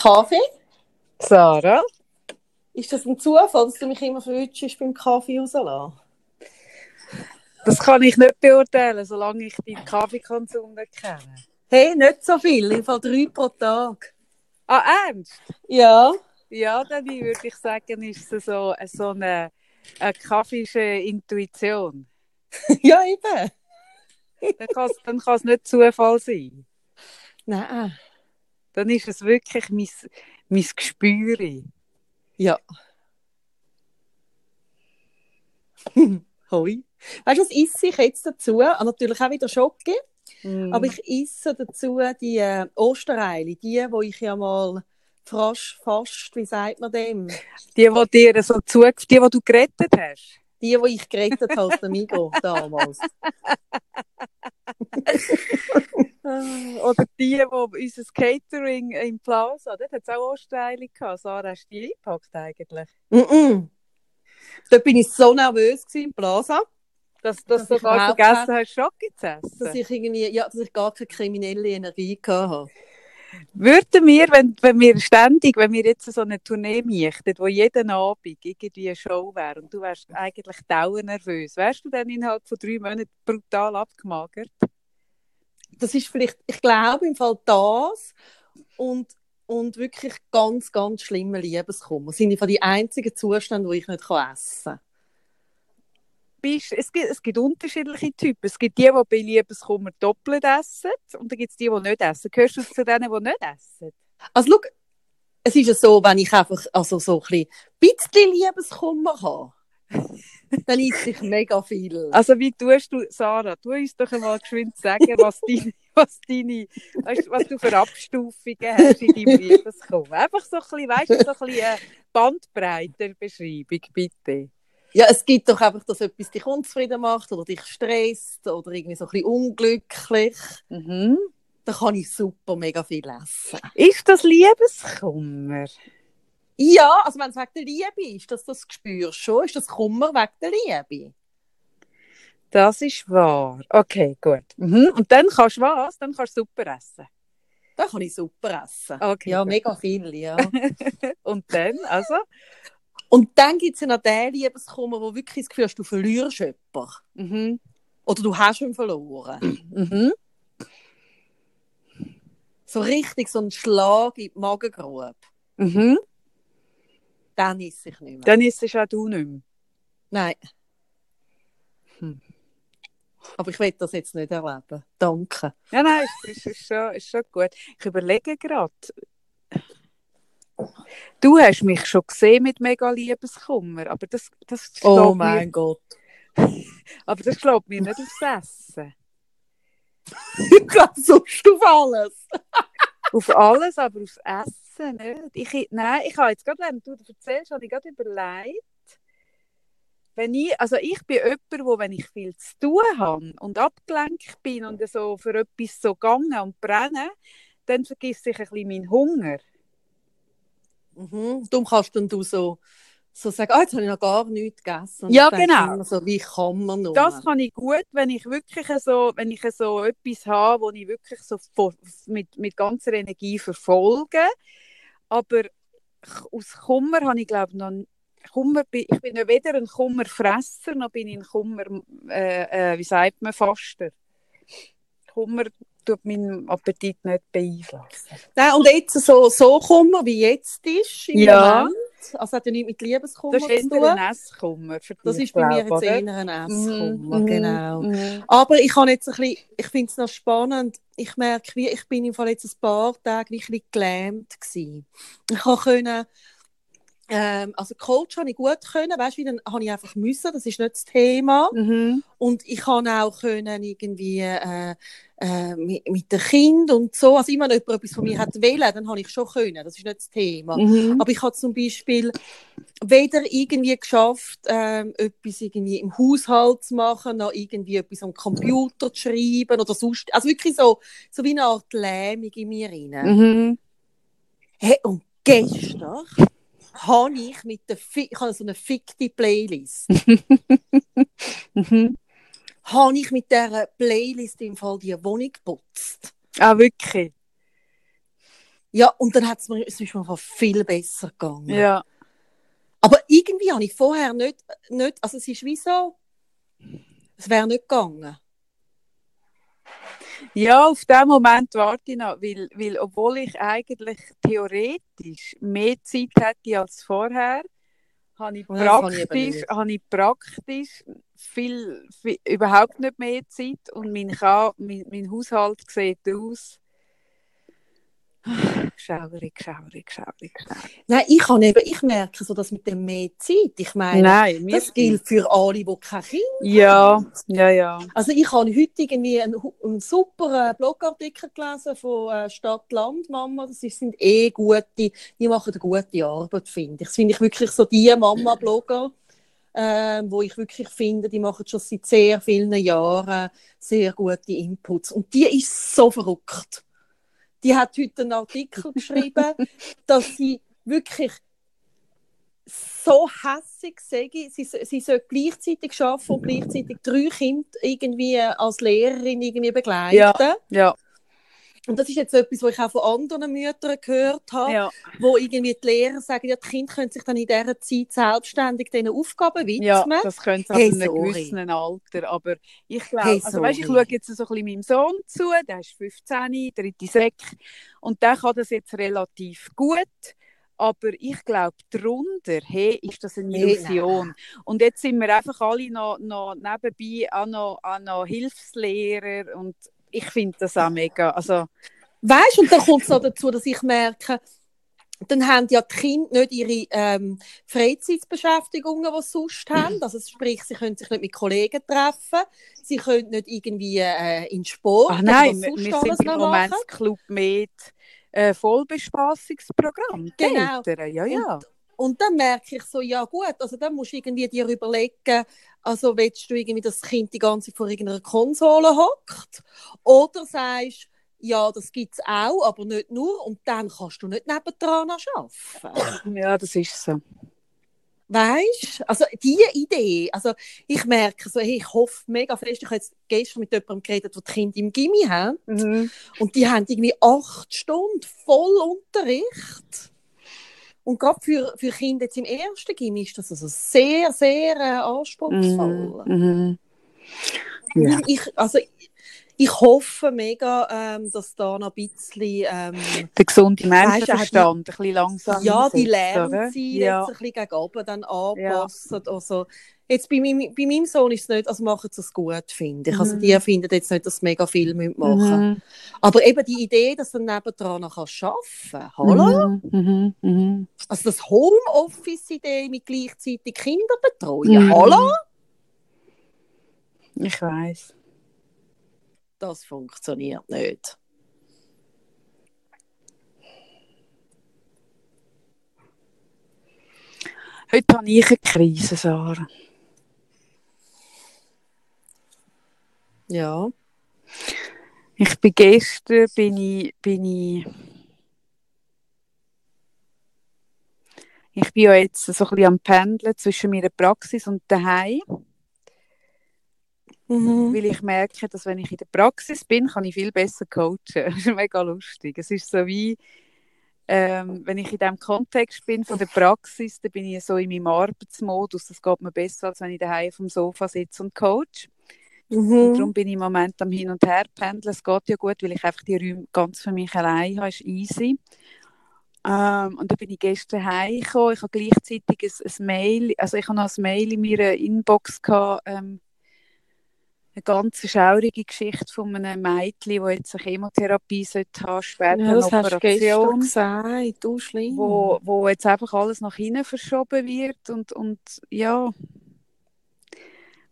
Kaffee? Sarah? Ist das ein Zufall, dass du mich immer verwünschst beim Kaffee rauslassen? Das kann ich nicht beurteilen, solange ich deinen Kaffeekonsum nicht kenne. Hey, nicht so viel, im Fall drei pro Tag. Ah, ernst? Ja. Ja, dann würde ich sagen, ist es so, so eine, eine kaffische Intuition. ja, eben. Dann kann es nicht Zufall sein. Nein. Dann ist es wirklich mein, mein Gespür. Ja. Hoi. Weißt du, was esse ich jetzt dazu? Ah, natürlich auch wieder Schoki. Mm. Aber ich esse dazu die äh, Ostereile, die, wo ich ja mal fast, fast, wie sagt man dem? Die, die dir so zu, die, die du gerettet hast. Die, die ich gerettet habe dem Migo damals. Oder die, die unser Catering im Plaza, dort hat es auch Ostereile gehabt. Sarah, hast du die eingepackt eigentlich? Mm -mm. Da bin ich so nervös gewesen im Plaza, Dass, dass Dass du überhaupt vergessen hast, Schoki zu essen? dass ich irgendwie, ja, dass ich gar keine kriminelle Energie hatte. Würden wir, wenn, wenn wir ständig, wenn wir jetzt so eine Tournee möchten, wo jeden Abend irgendwie eine Show wäre und du wärst eigentlich dauernervös, wärst du dann innerhalb von drei Monaten brutal abgemagert? Das ist vielleicht, ich glaube im Fall das und, und wirklich ganz, ganz schlimme Liebeskummer. Das sind einfach die einzigen Zustände, wo ich nicht essen kann. Bist, es, gibt, es gibt unterschiedliche Typen. Es gibt die, die bei Liebeskummer doppelt essen und dann gibt es die, die nicht essen. Gehörst du zu denen, die nicht essen? Also schau, es ist ja so, wenn ich einfach also so ein bisschen Liebeskummer habe, dann esse ich mega viel. Also wie tust du, Sarah, tu uns doch einmal geschwind sagen, was deine, was deine, weißt, du, was du für Abstufungen hast in deinem Liebeskummer. Einfach so ein bisschen, weißt du, so ein bisschen eine Bandbreite Beschreibung, bitte. Ja, es gibt doch einfach, dass etwas dich unzufrieden macht oder dich stresst oder irgendwie so ein bisschen unglücklich. Mhm. Dann kann ich super mega viel essen. Ist das Liebeskummer? Ja, also wenn es wegen der Liebe ist, dass das spürst schon, ist das Kummer wegen der Liebe. Das ist wahr. Okay, gut. Mhm. Und dann kannst du was? Dann kannst du super essen. Dann kann ich super essen. Okay, ja, gut. mega viel, ja. Und dann, also? Und dann gibt es ja noch den Liebeskummer, wo wirklich das Gefühl hast, du verlierst jemanden. Mhm. Oder du hast ihn verloren. Mhm. So richtig so ein Schlag in die Magengrube. Mhm. Dann esse ich nicht mehr. Dann es auch du nicht mehr. Nein. Hm. Aber ich will das jetzt nicht erleben. Danke. Ja, nein, ist, ist, schon, ist schon gut. Ich überlege gerade. Du hast mich schon gesehen mit mega Liebeskummer, aber das, das Oh mein Gott. mir, aber das schlägt mir nicht aufs Essen. Ganz sonst auf alles. Auf alles, aber aufs Essen nicht. Ich, nein, ich habe jetzt gerade, während du das erzählst, habe ich gerade überlegt, wenn ich, also ich bin jemand, wo, wenn ich viel zu tun habe und abgelenkt bin und so für etwas so gegangen und brenne, dann vergisst ich ein bisschen meinen Hunger. Mhm. Darum kannst dann du so, so sagen, ah, jetzt habe ich noch gar nichts gegessen. Und Ja, genau. So, wie kann man nur? Das kann ich gut, wenn ich wirklich so, wenn ich so etwas habe, wo ich wirklich so mit, mit ganzer Energie verfolge. Aber aus Kummer habe ich glaube noch Kummer, ich bin ja weder ein Kummerfresser noch bin ich ein Kummer, äh, äh, wie sagt man, Faster. Kummer tut meinen Appetit nicht beeinflussen. Nein, und jetzt so, so Kummer, wie jetzt ist, im Ja. Moment. Also hat ja nichts mit Liebeskummer Das ist zu tun. ein Esskummer. Das ist bei mir jetzt eher ein Esskummer, Mhm, genau. mhm. Aber ich habe jetzt ein bisschen, ich finde es noch spannend, ich merke, wie, ich bin im Fall jetzt ein paar Tage wie ein bisschen gelähmt gewesen. Ich können, ähm, also Coach habe ich gut können, weißt du, wie dann habe ich einfach müssen, das ist nicht das Thema. Mhm. Und ich kann auch können irgendwie äh, äh, mit, mit dem Kind und so, also immer wenn jemand etwas von mir hat wollen, dann habe ich schon können, das ist nicht das Thema. Mhm. Aber ich habe zum Beispiel weder irgendwie geschafft, ähm, etwas irgendwie im Haushalt zu machen, noch irgendwie etwas am Computer zu schreiben oder sonst. Also wirklich so, so wie eine Art Lähmung in mir rein. Mhm. Hey, und gestern habe ich mit der Fi ich habe so eine fickte Playlist. Mhm. habe ich mit dieser Playlist im Fall die Wohnung geputzt. Ah, wirklich? Ja, und dann hat es mir, es ist mir viel besser gegangen. Ja. Aber irgendwie habe ich vorher nicht, nicht also es ist wie so, es wäre nicht gegangen. Ja, auf den Moment warte ich noch, weil, weil obwohl ich eigentlich theoretisch mehr Zeit hätte als vorher, habe ich eben praktisch, habe ich praktisch viel, viel, überhaupt nicht mehr Zeit und mein, mein, mein Haushalt sieht aus. Schaurig, schaurig, schaurig, schaurig. Nein, ich, habe eben, ich merke so, dass mit dem mehr Zeit, ich meine, Nein, das gilt für alle, die kein Kind Ja, ja, ja. Also ich habe heute irgendwie einen, einen super äh, Blogartikel gelesen von äh, Stadt Land Mama. Das sind eh gute, die machen eine gute Arbeit, finde ich. Das finde ich wirklich so die Mama-Blogger, äh, wo ich wirklich finde, die machen schon seit sehr vielen Jahren sehr gute Inputs. Und die ist so verrückt. Die hat heute einen Artikel geschrieben, dass sie wirklich so hässig sage, sie, sie soll gleichzeitig arbeiten und gleichzeitig drei Kinder irgendwie als Lehrerin irgendwie begleiten. Ja, Und das ist jetzt etwas, was ich auch von anderen Müttern gehört habe, ja, wo irgendwie die Lehrer sagen, ja, die Kinder können sich dann in dieser Zeit selbstständig diesen Aufgaben widmen. ja, das könnte es ab Hey, einem sorry. gewissen Alter, aber ich glaube, Hey, also weißt, ich schaue jetzt so ein bisschen meinem Sohn zu, der ist 15, dritte Sek, und der kann das jetzt relativ gut, aber ich glaube, darunter hey, ist das eine Hey, Illusion. und jetzt sind wir einfach alle noch, noch nebenbei auch noch, auch noch Hilfslehrer und ich finde das auch mega, also Weißt du, und dann kommt es noch dazu, dass ich merke, dann haben ja die Kinder nicht ihre ähm, Freizeitbeschäftigungen, die sie sonst haben. Also sprich, sie können sich nicht mit Kollegen treffen, sie können nicht irgendwie äh, in Sport Ach nein, wir, wir sind im machen. Romanzclub mit äh, Vollbespaßungsprogramm. Die Genau. Eltern, ja, ja. Und dann merke ich so, ja gut, also dann musst du irgendwie dir überlegen, also willst du irgendwie, dass das Kind die ganze Zeit vor irgendeiner Konsole hockt? Oder sagst, ja, das gibt es auch, aber nicht nur. Und dann kannst du nicht nebendran arbeiten. Ja, das ist so. Weißt Also diese Idee, also ich merke so, hey, ich hoffe mega fest, ich habe jetzt gestern mit jemandem geredet, der die Kinder im Gimmi haben und die haben irgendwie acht Stunden voll Unterricht. Und gerade für, für Kinder jetzt im ersten Gimmi ist das also sehr, sehr äh, anspruchsvoll. Mhm. Ja. Ich, also, ich, hoffe mega, ähm, dass da noch ein bisschen ähm, Der gesunde Menschenverstand ein bisschen langsam ja, die? Lernziele Ja. jetzt ein bisschen gegen oben dann anpassen. Also, jetzt bei, meinem, bei meinem Sohn ist es nicht, also machen sie es gut, finde ich. Also Mhm. die finden jetzt nicht, dass sie mega viel machen müssen. Mhm. Aber eben die Idee, dass du nebendran noch arbeiten kannst. Hallo? Mhm. Mhm. Mhm. Also das Homeoffice-Idee mit gleichzeitig Kinder betreuen. Mhm. Hallo? Ich weiß. Das funktioniert nicht. Heute habe ich eine Krise, Sarah. Ja. Ich bin gestern bin ich, bin ich ich bin ja jetzt so ein bisschen am Pendeln zwischen meiner Praxis und daheim, Mhm. weil ich merke, dass wenn ich in der Praxis bin, kann ich viel besser coachen. Das ist mega lustig. Es ist so wie, ähm, wenn ich in diesem Kontext bin von der Praxis, dann bin ich so in meinem Arbeitsmodus. Das geht mir besser, als wenn ich daheim auf dem Sofa sitze und coach. Und Mhm. darum bin ich im Moment am Hin und Her pendeln. Es geht ja gut, weil ich einfach die Räume ganz für mich allein habe. ist easy. Ähm, und dann bin ich gestern heimgekommen. Ich habe gleichzeitig ein, ein Mail, also ich habe noch ein Mail in meiner Inbox gehabt, ähm, eine ganz schaurige Geschichte von einem Mädchen, das jetzt eine Chemotherapie sollte haben, später Ja, eine das hast du Operation, gesagt. Du schlimm. wo, wo jetzt einfach alles nach hinten verschoben wird und, und ja,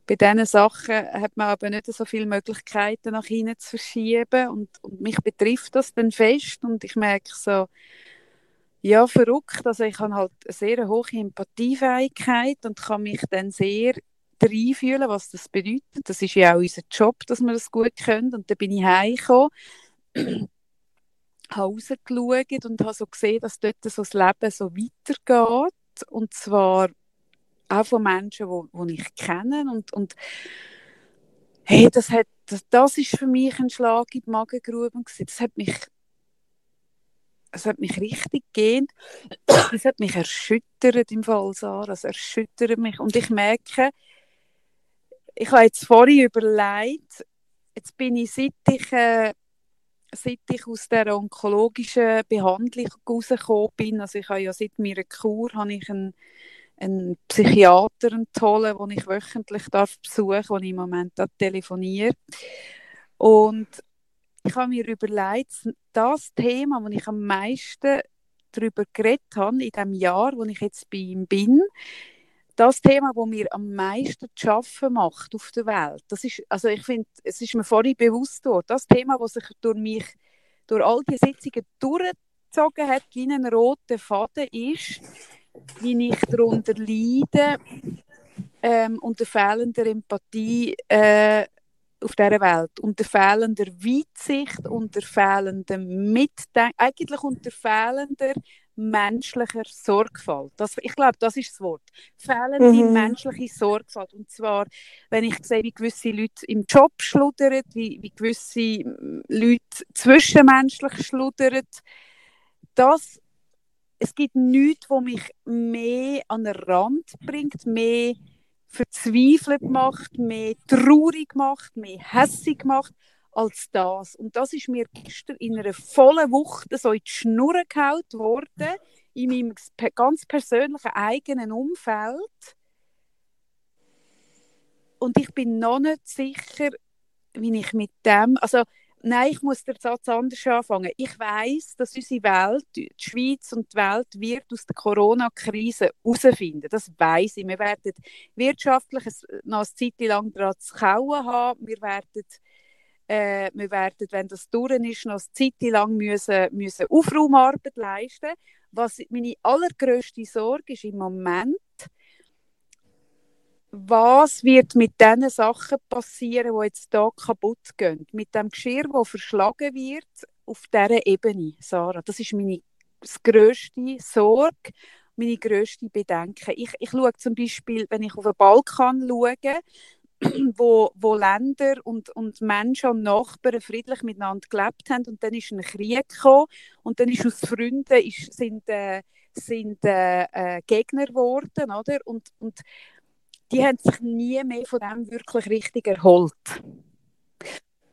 bei diesen Sachen hat man aber nicht so viele Möglichkeiten nach hinten zu verschieben und, und mich betrifft das dann fest und ich merke so, ja, verrückt, also ich habe halt eine sehr hohe Empathiefähigkeit und kann mich dann sehr reinfühlen, was das bedeutet. Das ist ja auch unser Job, dass wir das gut können und dann bin ich heimgekommen habe rausgeschaut und habe so gesehen, dass dort so das Leben so weitergeht. Und zwar auch von Menschen, die ich kenne. Und, und hey, das, hat, das, das ist für mich ein Schlag in die Magengrube. gewesen. Das hat mich es hat mich richtig gehend, es hat mich erschüttert im Fall, Sarah, es erschüttert mich und ich merke, ich habe jetzt vorhin überlegt, jetzt bin ich, seit ich, äh, seit ich aus der onkologischen Behandlung rausgekommen bin, also ich habe ja seit meiner Kur, habe ich einen, einen Psychiater, einen tollen, den ich wöchentlich darf besuchen darf, den ich im Moment telefoniere. Und ich habe mir überlegt, das Thema, das ich am meisten darüber geredet habe in dem Jahr, wo ich jetzt bei ihm bin, das Thema, das mir am meisten zu schaffen macht auf der Welt, das ist, also ich finde, es ist mir vorhin bewusst worden, das Thema, das sich durch mich, durch all die Sitzungen durchgezogen hat, wie ein roter Faden ist, wie ich darunter leide, ähm, unter fehlender Empathie äh, auf dieser Welt, unter fehlender Weitsicht, unter fehlendem Mitdenken, eigentlich unter fehlender menschlicher Sorgfalt. Das, ich glaube, das ist das Wort. Fehlende mhm. menschliche Sorgfalt. Und zwar, wenn ich sehe, wie gewisse Leute im Job schludern, wie, wie gewisse Leute zwischenmenschlich schludern, das, es gibt nichts, was mich mehr an den Rand bringt, mehr verzweifelt macht, mehr traurig macht, mehr hässig macht als das. Und das ist mir gestern in einer vollen Wucht so in die Schnur gehauen worden, in meinem ganz persönlichen eigenen Umfeld. Und ich bin noch nicht sicher, wie ich mit dem, also nein, ich muss den Satz anders anfangen. Ich weiß, dass unsere Welt, die Schweiz und die Welt wird aus der Corona-Krise herausfinden. Das weiß ich. Wir werden wirtschaftlich noch eine Zeit lang daran zu kauen haben. Wir werden äh, wir werden, wenn das durch ist, noch eine Zeit lang müssen, müssen Aufraumarbeit leisten. Was meine allergrößte Sorge ist im Moment, was wird mit diesen Sachen passieren, die jetzt hier kaputt gehen? Mit dem Geschirr, das verschlagen wird, auf dieser Ebene, Sarah. Das ist meine grösste Sorge, meine grösste Bedenken. Ich, ich schaue zum Beispiel, wenn ich auf den Balkan schaue, wo, wo Länder und, und Menschen und Nachbarn friedlich miteinander gelebt haben und dann ist ein Krieg gekommen und dann ist aus Freunden ist, sind, äh, sind äh, äh, Gegner geworden, oder? Und, und die haben sich nie mehr von dem wirklich richtig erholt.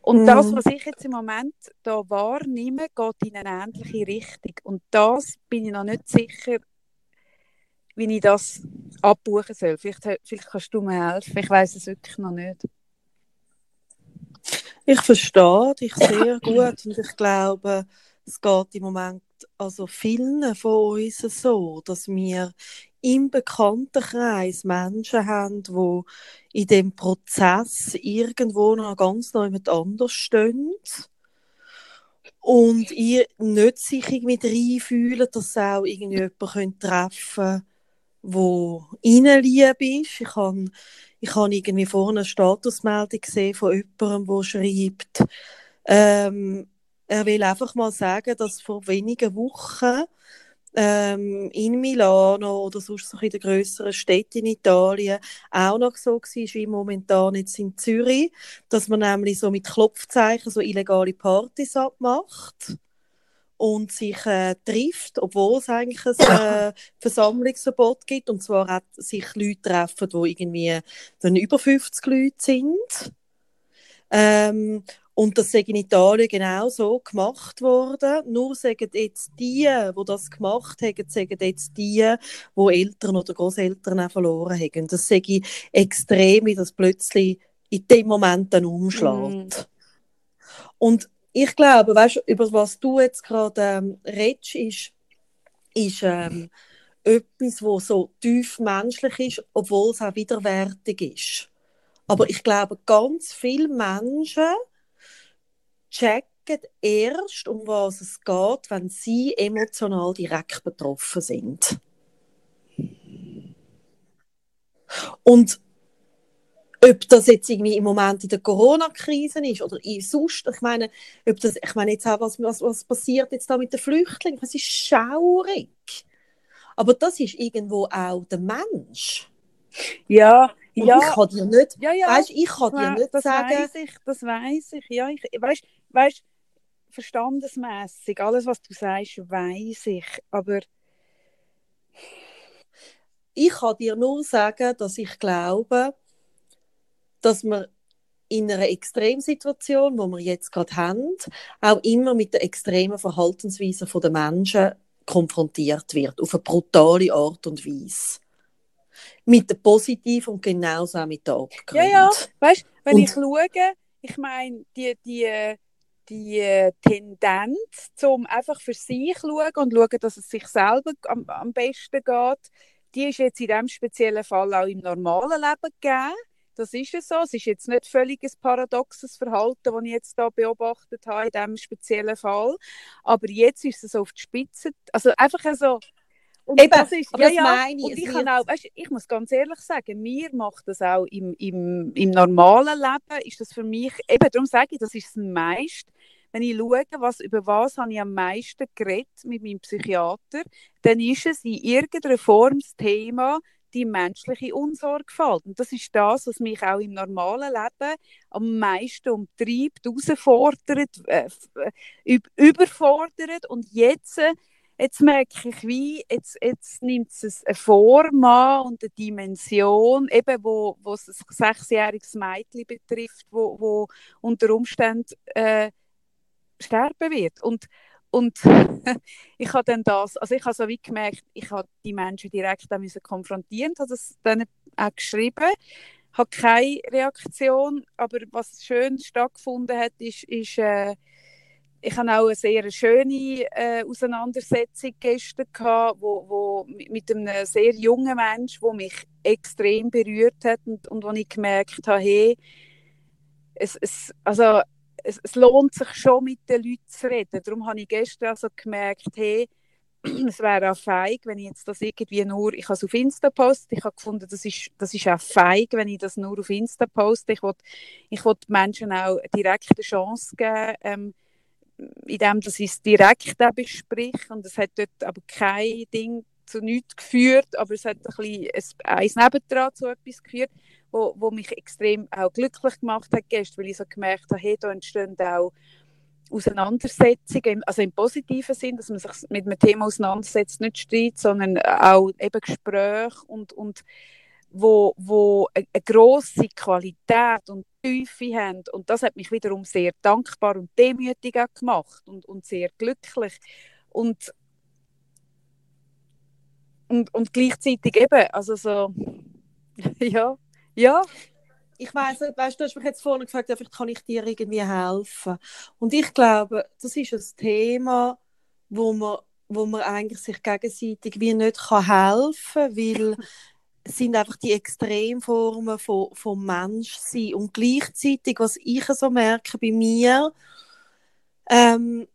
Und mm. das, was ich jetzt im Moment da wahrnehme, geht in eine ähnliche Richtung. Und das bin ich noch nicht sicher, wie ich das abbuchen soll. Vielleicht, vielleicht kannst du mir helfen. Ich weiß es wirklich noch nicht. Ich verstehe dich sehr gut und ich glaube, es geht im Moment also vielen von uns so, dass wir im Bekanntenkreis Menschen haben, die in dem Prozess irgendwo noch ganz neu mit anders stehen und ihr nicht sich irgendwie reinfühlen, dass sie auch irgendjemanden treffen wo ihnen lieb ist. Ich habe ich hab irgendwie vorne eine Statusmeldung gesehen von jemandem, der schreibt, ähm, er will einfach mal sagen, dass vor wenigen Wochen ähm, in Milano oder sonst so in den grösseren Städten in Italien auch noch so war, wie momentan jetzt in Zürich, dass man nämlich so mit Klopfzeichen so illegale Partys abmacht und sich äh, trifft, obwohl es eigentlich ein äh, Versammlungsverbot gibt. Und zwar hat sich Leute treffen, die irgendwie dann über 50 Leute sind. Ähm, und das ist in Italien genau so gemacht worden. Nur sagen jetzt die, die das gemacht haben, sagen jetzt die, die Eltern oder Großeltern auch verloren haben. Das sage ich extrem, wie das plötzlich in dem Moment dann umschlägt. Mm. Und ich glaube, weißt, über was du jetzt gerade ähm, redest, ist, ist ähm, etwas, was so tief menschlich ist, obwohl es auch widerwärtig ist. Aber ich glaube, ganz viele Menschen checken erst, um was es geht, wenn sie emotional direkt betroffen sind. Und ob das jetzt irgendwie im Moment in der Corona-Krise ist oder in sonst, ich meine, ob das, ich meine jetzt auch, was, was, was passiert jetzt da mit den Flüchtlingen, das ist schaurig. Aber das ist irgendwo auch der Mensch. Ja, Und ja. ich kann dir nicht, ja, ja, weißt, ich kann dir nicht das sagen... Weiss ich, das weiß ich, ja. Ich, weißt, weißt, verstandesmässig, alles, was du sagst, weiß ich. Aber ich kann dir nur sagen, dass ich glaube, dass wir in einer Extremsituation, wo wir jetzt gerade haben, auch immer mit der extremen Verhaltensweise der Menschen konfrontiert wird, auf eine brutale Art und Weise. Mit der positiven und genauso auch mit der Abgrund. Ja, ja, weißt wenn und, ich schaue, ich meine, die, die, die Tendenz, zum einfach für sich schauen und schauen, dass es sich selber am, am besten geht, die ist jetzt in diesem speziellen Fall auch im normalen Leben gegeben. Das ist es so. Es ist jetzt nicht völlig ein paradoxes Verhalten, das ich jetzt da beobachtet habe in diesem speziellen Fall. Aber jetzt ist es auf die Spitze. Also einfach so. Und Eben, das ist, ja, das meine ich. Und ich, kann auch, weißt, ich muss ganz ehrlich sagen, mir macht das auch im, im, im normalen Leben, ist das für mich, eben darum sage ich, das ist das meiste, wenn ich schaue, was, über was habe ich am meisten geredet mit meinem Psychiater, dann ist es in irgendeiner Form das Thema die menschliche Unsorgfalt. Und das ist das, was mich auch im normalen Leben am meisten umtreibt, herausfordert, äh, äh überfordert. Und jetzt, jetzt merke ich, wie, jetzt, jetzt nimmt es eine Form an und eine Dimension, eben wo, wo es ein sechsjähriges Mädchen betrifft, wo, wo unter Umständen äh, sterben wird. Und, und ich habe dann das, also ich habe so wie gemerkt, ich habe die Menschen direkt auch müssen konfrontieren, habe das dann auch geschrieben, habe keine Reaktion, aber was schön stattgefunden hat, ist, ist äh, ich hatte auch eine sehr schöne äh, Auseinandersetzung gestern gehabt, wo, wo mit einem sehr jungen Menschen, wo mich extrem berührt hat und, und wo ich gemerkt habe, hey, es, es, also es, es, lohnt sich schon mit den Leuten zu reden. Darum habe ich gestern also gemerkt, hey, es wäre auch feig, wenn ich jetzt das irgendwie nur, ich habe es auf Insta post, ich habe gefunden, das ist, das ist auch feig, wenn ich das nur auf Insta poste. Ich wollte ich Menschen auch direkt eine Chance geben, ähm, indem dass ich es direkt bespreche und es hat dort aber kein Ding zu nichts geführt, aber es hat ein bisschen eins nebendran zu etwas geführt wo, wo mich extrem auch glücklich gemacht hat gestern, weil ich so gemerkt habe, hey, da entstehen auch Auseinandersetzungen, also im positiven Sinn, dass man sich mit einem Thema auseinandersetzt, nicht Streit, sondern auch eben Gespräche und, und wo, wo eine, eine grosse Qualität und Tiefe haben. Und das hat mich wiederum sehr dankbar und demütig gemacht und, und sehr glücklich. Und, und, und gleichzeitig eben, also so, ja, ja. Ich weiß weißt, du hast mich jetzt vorhin gefragt, vielleicht kann ich dir irgendwie helfen. Und ich glaube, das ist ein Thema, wo man, wo man eigentlich sich gegenseitig wie nicht kann helfen kann, weil sind einfach die Extremformen von, von Menschsein. Und gleichzeitig, was ich so merke bei mir, ähm,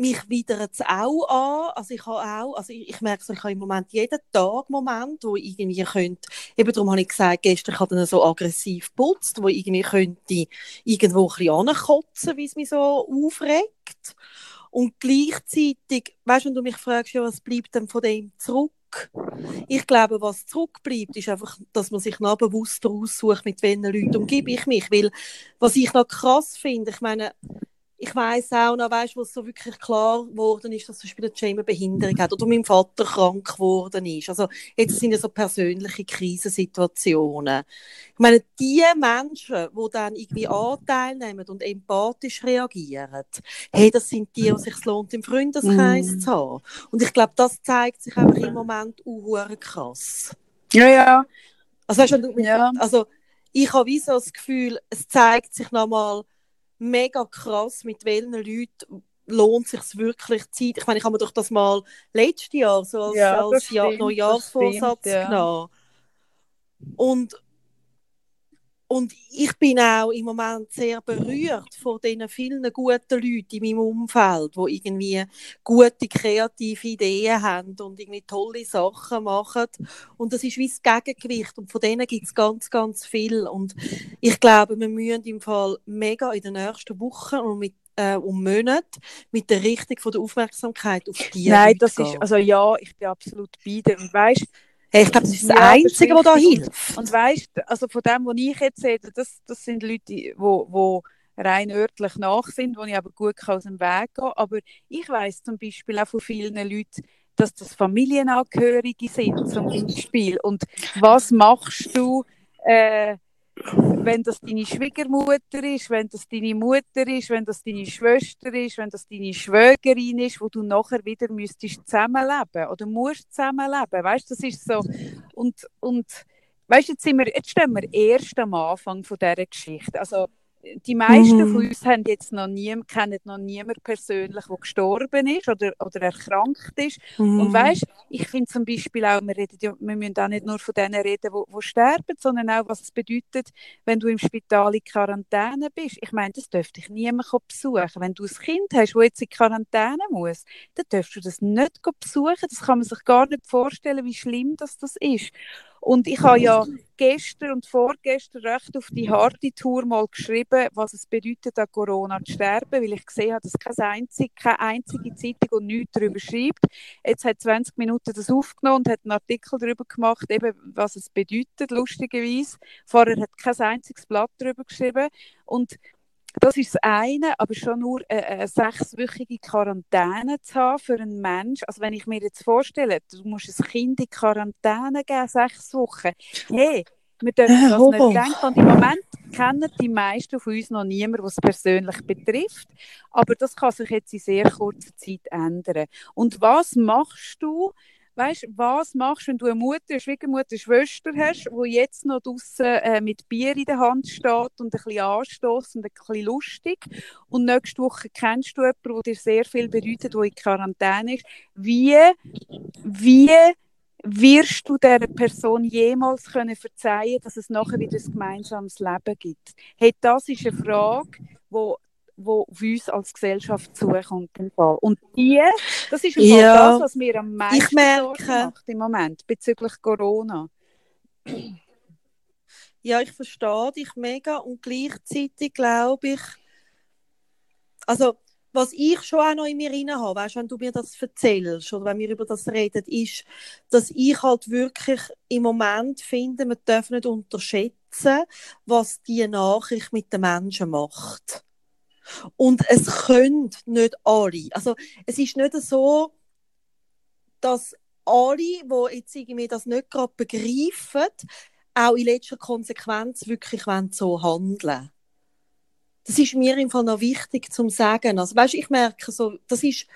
mich widert es auch an. Also ich habe auch, also ich, ich merke so, ich habe im Moment jeden Tag Moment, wo ich irgendwie könnte, eben darum habe ich gesagt, gestern ich dann so aggressiv putzt, wo irgendwie könnte irgendwo ein bisschen ankotzen, wie es mich so aufregt. Und gleichzeitig, weißt du, wenn du mich fragst, ja, was bleibt denn von dem zurück? Ich glaube, was zurückbleibt, ist einfach, dass man sich noch bewusster aussucht, mit welchen Leuten umgebe ich mich. Weil, was ich noch krass finde, ich meine, ich weiß auch noch, weißt, wo es so wirklich klar geworden ist, dass zum Beispiel Jamie Behinderung hat oder mein Vater krank geworden ist. Also jetzt sind ja so persönliche Krisensituationen. Ich meine, die Menschen, die dann irgendwie Anteil nehmen und empathisch reagieren, hey, das sind die, die sich lohnt, im Freundeskreis mm. zu haben. Und ich glaube, das zeigt sich einfach im Moment auch krass. Ja, ja. Also, weißt, du, ja. also ich habe wie so das Gefühl, es zeigt sich nochmal, mega krass, mit welchen Leuten lohnt es sich wirklich Zeit. Ich meine, ich habe mir doch das mal letztes Jahr so als, ja, als stimmt, Neujahrsvorsatz ja. genommen. Und, und ich bin auch im Moment sehr berührt von den vielen guten Leuten in meinem Umfeld, die irgendwie gute, kreative Ideen haben und irgendwie tolle Sachen machen. Und das ist wie das Gegengewicht. Und von denen gibt es ganz, ganz viel. Und ich glaube, wir müssen im Fall mega in den nächsten Wochen und mit äh, um Monate mit der Richtung von der Aufmerksamkeit auf die Nein, das gehen. ist, also ja, ich bin absolut bei dir. Und weißt, Hey, ich glaube, das ist das ja, Einzige, was da hilft. Und weißt, also von dem, was ich jetzt sehe, das, das sind Leute, die wo, wo rein örtlich nach sind, wo ich aber gut aus dem Weg gehen kann. Aber ich weiß zum Beispiel auch von vielen Leuten, dass das Familienangehörige sind zum Beispiel. Und was machst du, äh, wenn das deine Schwiegermutter ist, wenn das deine Mutter ist, wenn das deine Schwester ist, wenn das deine Schwägerin ist, wo du nachher wieder müsstest zusammenleben oder musst zusammenleben. Weißt, das ist so und und weißt, jetzt sind wir, jetzt stehen wir erst am Anfang von dieser Geschichte. Also die meisten mhm. von uns haben jetzt noch nie, kennen noch niemanden persönlich, der gestorben ist oder, oder erkrankt ist. Mhm. Und weißt, ich finde zum Beispiel auch, wir, reden wir müssen auch nicht nur von denen reden, die sterben, sondern auch, was es bedeutet, wenn du im Spital in Quarantäne bist. Ich meine, das dürfte dich niemand besuchen. Wenn du ein Kind hast, das jetzt in Quarantäne muss, dann darfst du das nicht besuchen. Das kann man sich gar nicht vorstellen, wie schlimm das, das ist. Und ich habe ja gestern und vorgestern recht auf die harte Tour mal geschrieben, was es bedeutet, an Corona zu sterben, weil ich gesehen habe, dass keine einzige, keine einzige Zeitung und nichts darüber schreibt. Jetzt hat 20 Minuten das aufgenommen und hat einen Artikel darüber gemacht, eben, was es bedeutet, lustigerweise. Vorher hat kein einziges Blatt darüber geschrieben. Und das ist das eine, aber schon nur eine, eine sechswöchige Quarantäne zu haben für einen Menschen. Also wenn ich mir jetzt vorstelle, du musst ein Kind in Quarantäne geben, sechs Wochen. Hey, wir dürfen äh, das Hobo. nicht denken. Und im Moment kennen die meisten von uns noch niemanden, was es persönlich betrifft. Aber das kann sich jetzt in sehr kurzer Zeit ändern. Und was machst du, weißt, was machst du, wenn du eine Mutter, eine Schwiegermutter, eine Schwester hast, die jetzt noch draußen äh, mit Bier in der Hand steht und ein bisschen anstößt und ein bisschen lustig und nächste Woche kennst du jemanden, der dir sehr viel bedeutet, der in Quarantäne ist. Wie, wie wirst du dieser Person jemals können verzeihen, dass es nachher wieder ein gemeinsames Leben gibt? Hey, das ist eine Frage, die wo auf uns als Gesellschaft zukommt. Und die, das ist ja, das, was mir am meisten merke, macht im Moment bezüglich Corona. Ja, ich verstehe dich mega und gleichzeitig glaube ich, also was ich schon auch noch in mir rein habe, weißt, wenn du mir das erzählst oder wenn wir über das reden, ist, dass ich halt wirklich im Moment finde, man darf nicht unterschätzen, was die Nachricht mit den Menschen macht. Und es können nicht alle. Also es ist nicht so, dass alle, die jetzt irgendwie das nicht gerade begreifen, auch in letzter Konsequenz wirklich so handeln Das ist mir im Fall noch wichtig zu sagen. Also, weißt, ich merke so, das ist,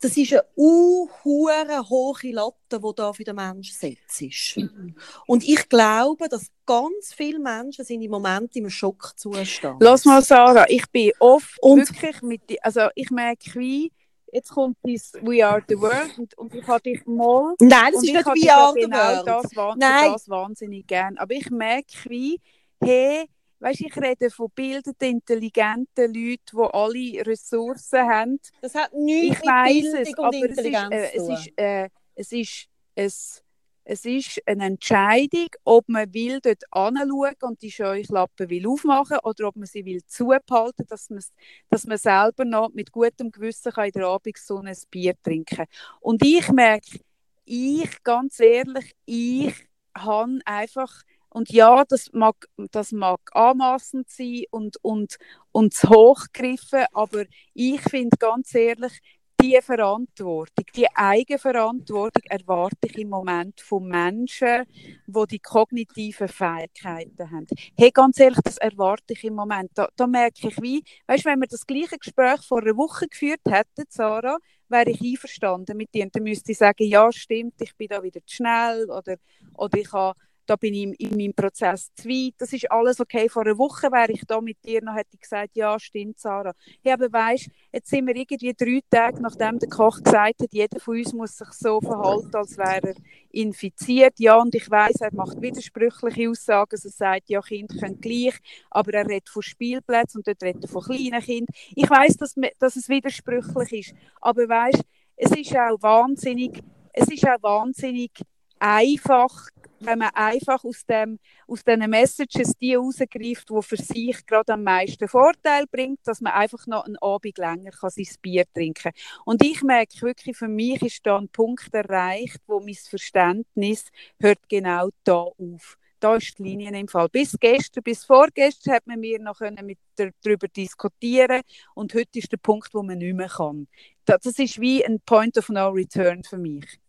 das ist eine unhure hohe Latte, die da für den Menschen setzt. Mhm. Und ich glaube, dass ganz viele Menschen sind im Moment im Schockzustand. Lass mal, Sarah, ich bin oft und wirklich mit, also ich merke wie, jetzt kommt dieses We Are the World und, und ich habe dich mal... Nein, das ist nicht We Are the genau World. Das, Nein. das wahnsinnig gern. Aber ich merke wie, hey, weißt, ich rede von bildenden, intelligenten Leuten, die alle Ressourcen haben. Das hat nichts ich mit Bildung es, und Intelligenz es ist, äh, es ist, äh, es, es ist eine Entscheidung, ob man will dort anschauen und die Scheuklappen will aufmachen oder ob man sie will zubehalten, dass man, dass man selber noch mit gutem Gewissen kann in der Abendsonne ein Bier trinken kann. Und ich merke, ich, ganz ehrlich, ich habe einfach und ja, das mag, das mag anmaßend sein und, und, und zu hochgriffen, aber ich finde ganz ehrlich, die Verantwortung, die Eigenverantwortung erwarte ich im Moment von Menschen, die die kognitiven Fähigkeiten haben. Hey, ganz ehrlich, das erwarte ich im Moment. Da, da merke ich wie, weißt du, wenn wir das gleiche Gespräch vor einer Woche geführt hätten, Sarah, wäre ich einverstanden mit dir. Und dann müsste ich sagen, ja, stimmt, ich bin da wieder zu schnell oder, oder ich habe da bin ich in meinem Prozess zu weit, das ist alles okay. Vor einer Woche wäre ich da mit dir, noch hätte ich gesagt, ja, stimmt, Sarah. Ja, aber weißt, jetzt sind wir irgendwie drei Tage, nachdem der Koch gesagt hat, jeder von uns muss sich so verhalten, als wäre er infiziert. Ja, und ich weiß, er macht widersprüchliche Aussagen, er sagt, ja, Kinder können gleich, aber er redet von Spielplätzen und dort redet er von kleinen Kindern. Ich weiß, dass, dass es widersprüchlich ist, aber weißt, es ist auch wahnsinnig, es ist auch wahnsinnig einfach wenn man einfach aus, dem, aus diesen Messages die rausgreift, die für sich gerade am meisten Vorteil bringt, dass man einfach noch einen Abend länger kann sein Bier trinken kann. Und ich merke wirklich, für mich ist da ein Punkt erreicht, wo mein Verständnis hört genau da auf. da ist die Linie im Fall. Bis gestern, bis vorgestern hat man mir noch mit der, darüber diskutieren und heute ist der Punkt, wo man nicht mehr kann. Das, das ist wie ein Point of No Return für mich.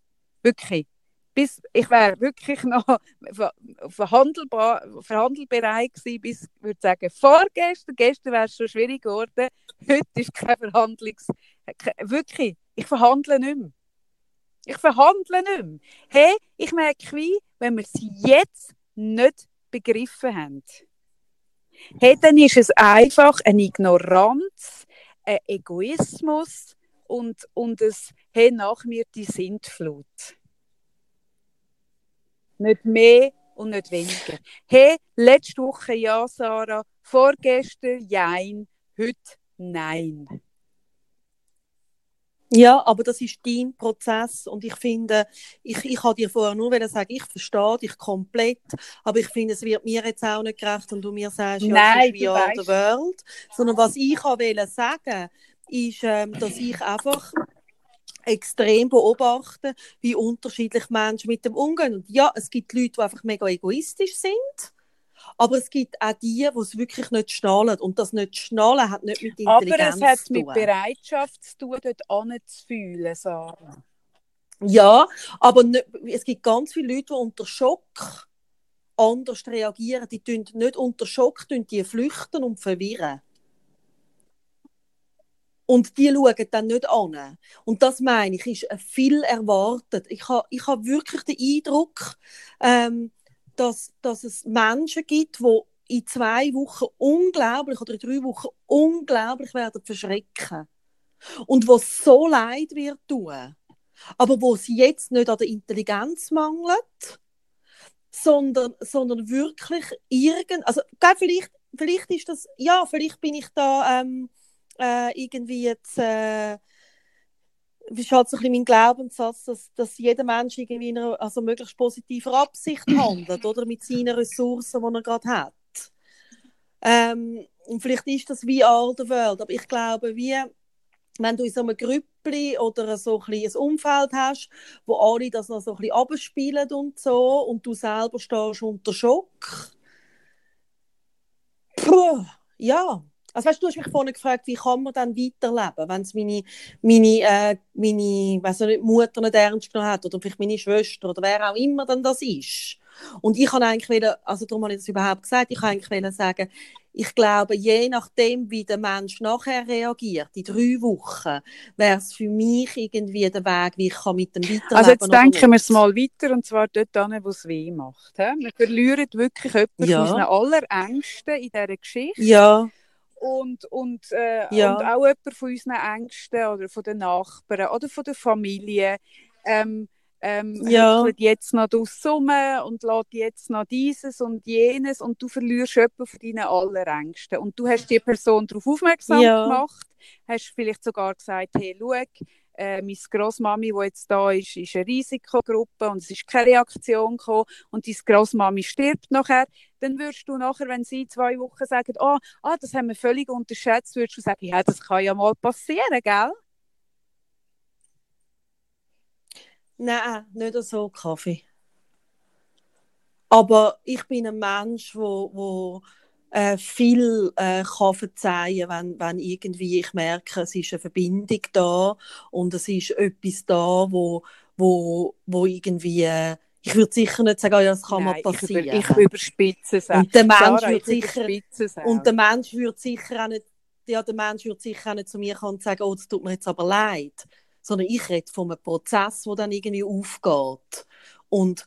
Wirklich. Bis, ich wäre wirklich noch verhandelbar, verhandelbereit gewesen, bis, ich würde sagen, vorgestern, gestern wäre es schon schwierig geworden, heute ist kein Verhandlungs... Wirklich, ich verhandle nicht mehr. Ich verhandle nicht mehr. Hey, ich merke wie, wenn wir es jetzt nicht begriffen haben, hey, dann ist es einfach eine Ignoranz, ein Egoismus und, und es hey, nach mir die Sintflut. Nicht mehr und nicht weniger. Hey, letzte Woche ja, Sarah, vorgestern jein, heute nein. Ja, aber das ist dein Prozess und ich finde, ich, ich habe dir vorher nur sagen, ich verstehe dich komplett, aber ich finde, es wird mir jetzt auch nicht gerecht, und du mir sagst, ja, Nein, ist wie the world, sondern was ich wollte sagen, ist, ähm, dass ich einfach extrem beobachte, wie unterschiedlich Menschen mit dem umgehen. Und ja, es gibt Leute, die einfach mega egoistisch sind aber es gibt auch die, die es wirklich nicht schnallen. Und das nicht schnallen hat nicht mit Intelligenz zu tun. Aber es hat mit Bereitschaft zu tun, dort anzufühlen, Sarah. Ja, aber nicht, es gibt ganz viele Leute, die unter Schock anders reagieren. Die tun nicht unter Schock die flüchten und verwirren. Und die schauen dann nicht an. Und das meine ich, ist viel erwartet. Ich habe ich ha wirklich den Eindruck, ähm, dass, dass es Menschen gibt, die in zwei Wochen unglaublich oder in drei Wochen unglaublich werden verschrecken. Und was so leid wird tun. Aber wo es jetzt nicht an der Intelligenz mangelt, sondern, sondern wirklich irgend, also vielleicht, vielleicht ist das, ja, vielleicht bin ich da ähm, äh, irgendwie jetzt äh, ist halt so ein bisschen mein Glaubenssatz, dass, dass jeder Mensch irgendwie in einer also möglichst positiver Absicht handelt, oder mit seinen Ressourcen, die er gerade hat. Ähm, und vielleicht ist das wie all the world, aber ich glaube, wie wenn du in so einem Grüppli oder so ein, ein Umfeld hast, wo alle das noch so ein bisschen abspielen und so und du selber stehst unter Schock. Puh, ja, also weißt, du hast mich vorhin gefragt, wie kann man dann weiterleben, wenn es meine, meine, äh, meine weiss nicht, Mutter nicht ernst genommen hat oder vielleicht meine Schwester oder wer auch immer dann das ist. Und ich kann eigentlich wieder, also darum habe ich das überhaupt gesagt, ich kann eigentlich sagen, ich glaube, je nachdem, wie der Mensch nachher reagiert, in drei Wochen, wäre es für mich irgendwie der Weg, wie ich kann mit dem weiterleben Also jetzt denken wir es mal weiter, und zwar dort an, wo es weh macht. He? Wir verlieren wirklich jemanden ja. von unseren allerängsten in dieser Geschichte. Ja und, und, äh, ja. und auch jemand von unseren Ängsten oder von den Nachbarn oder von der Familie ähm, ähm, ja. jetzt noch das rum und lässt jetzt noch dieses und jenes und du verlierst jemanden von deinen Allerängsten. Und du hast die Person darauf aufmerksam ja. gemacht, hast vielleicht sogar gesagt, hey, schau, äh, meine Großmami, die jetzt da ist, ist eine Risikogruppe und es ist keine Reaktion gekommen und deine Großmami stirbt nachher, dann würdest du nachher, wenn sie zwei Wochen sagen, oh, ah, das haben wir völlig unterschätzt, würdest du sagen, ja, das kann ja mal passieren, gell? Nein, nicht so Kaffee. Aber ich bin ein Mensch, wo, wo äh, viel äh, kann verzeihen, wenn, wenn irgendwie ich merke, es ist eine Verbindung da und es ist etwas da, wo, wo, wo irgendwie äh, ich würde sicher nicht sagen, oh ja, das kann Nein, mal passieren. Ich, über, ich überspitze es. Und der Mensch würde sicher und der Mensch würde sicher auch nicht, ja, der Mensch würde sicher auch nicht zu mir kommen und sagen, oh, das tut mir jetzt aber leid, sondern ich rede von einem Prozess, der dann irgendwie aufgeht. Und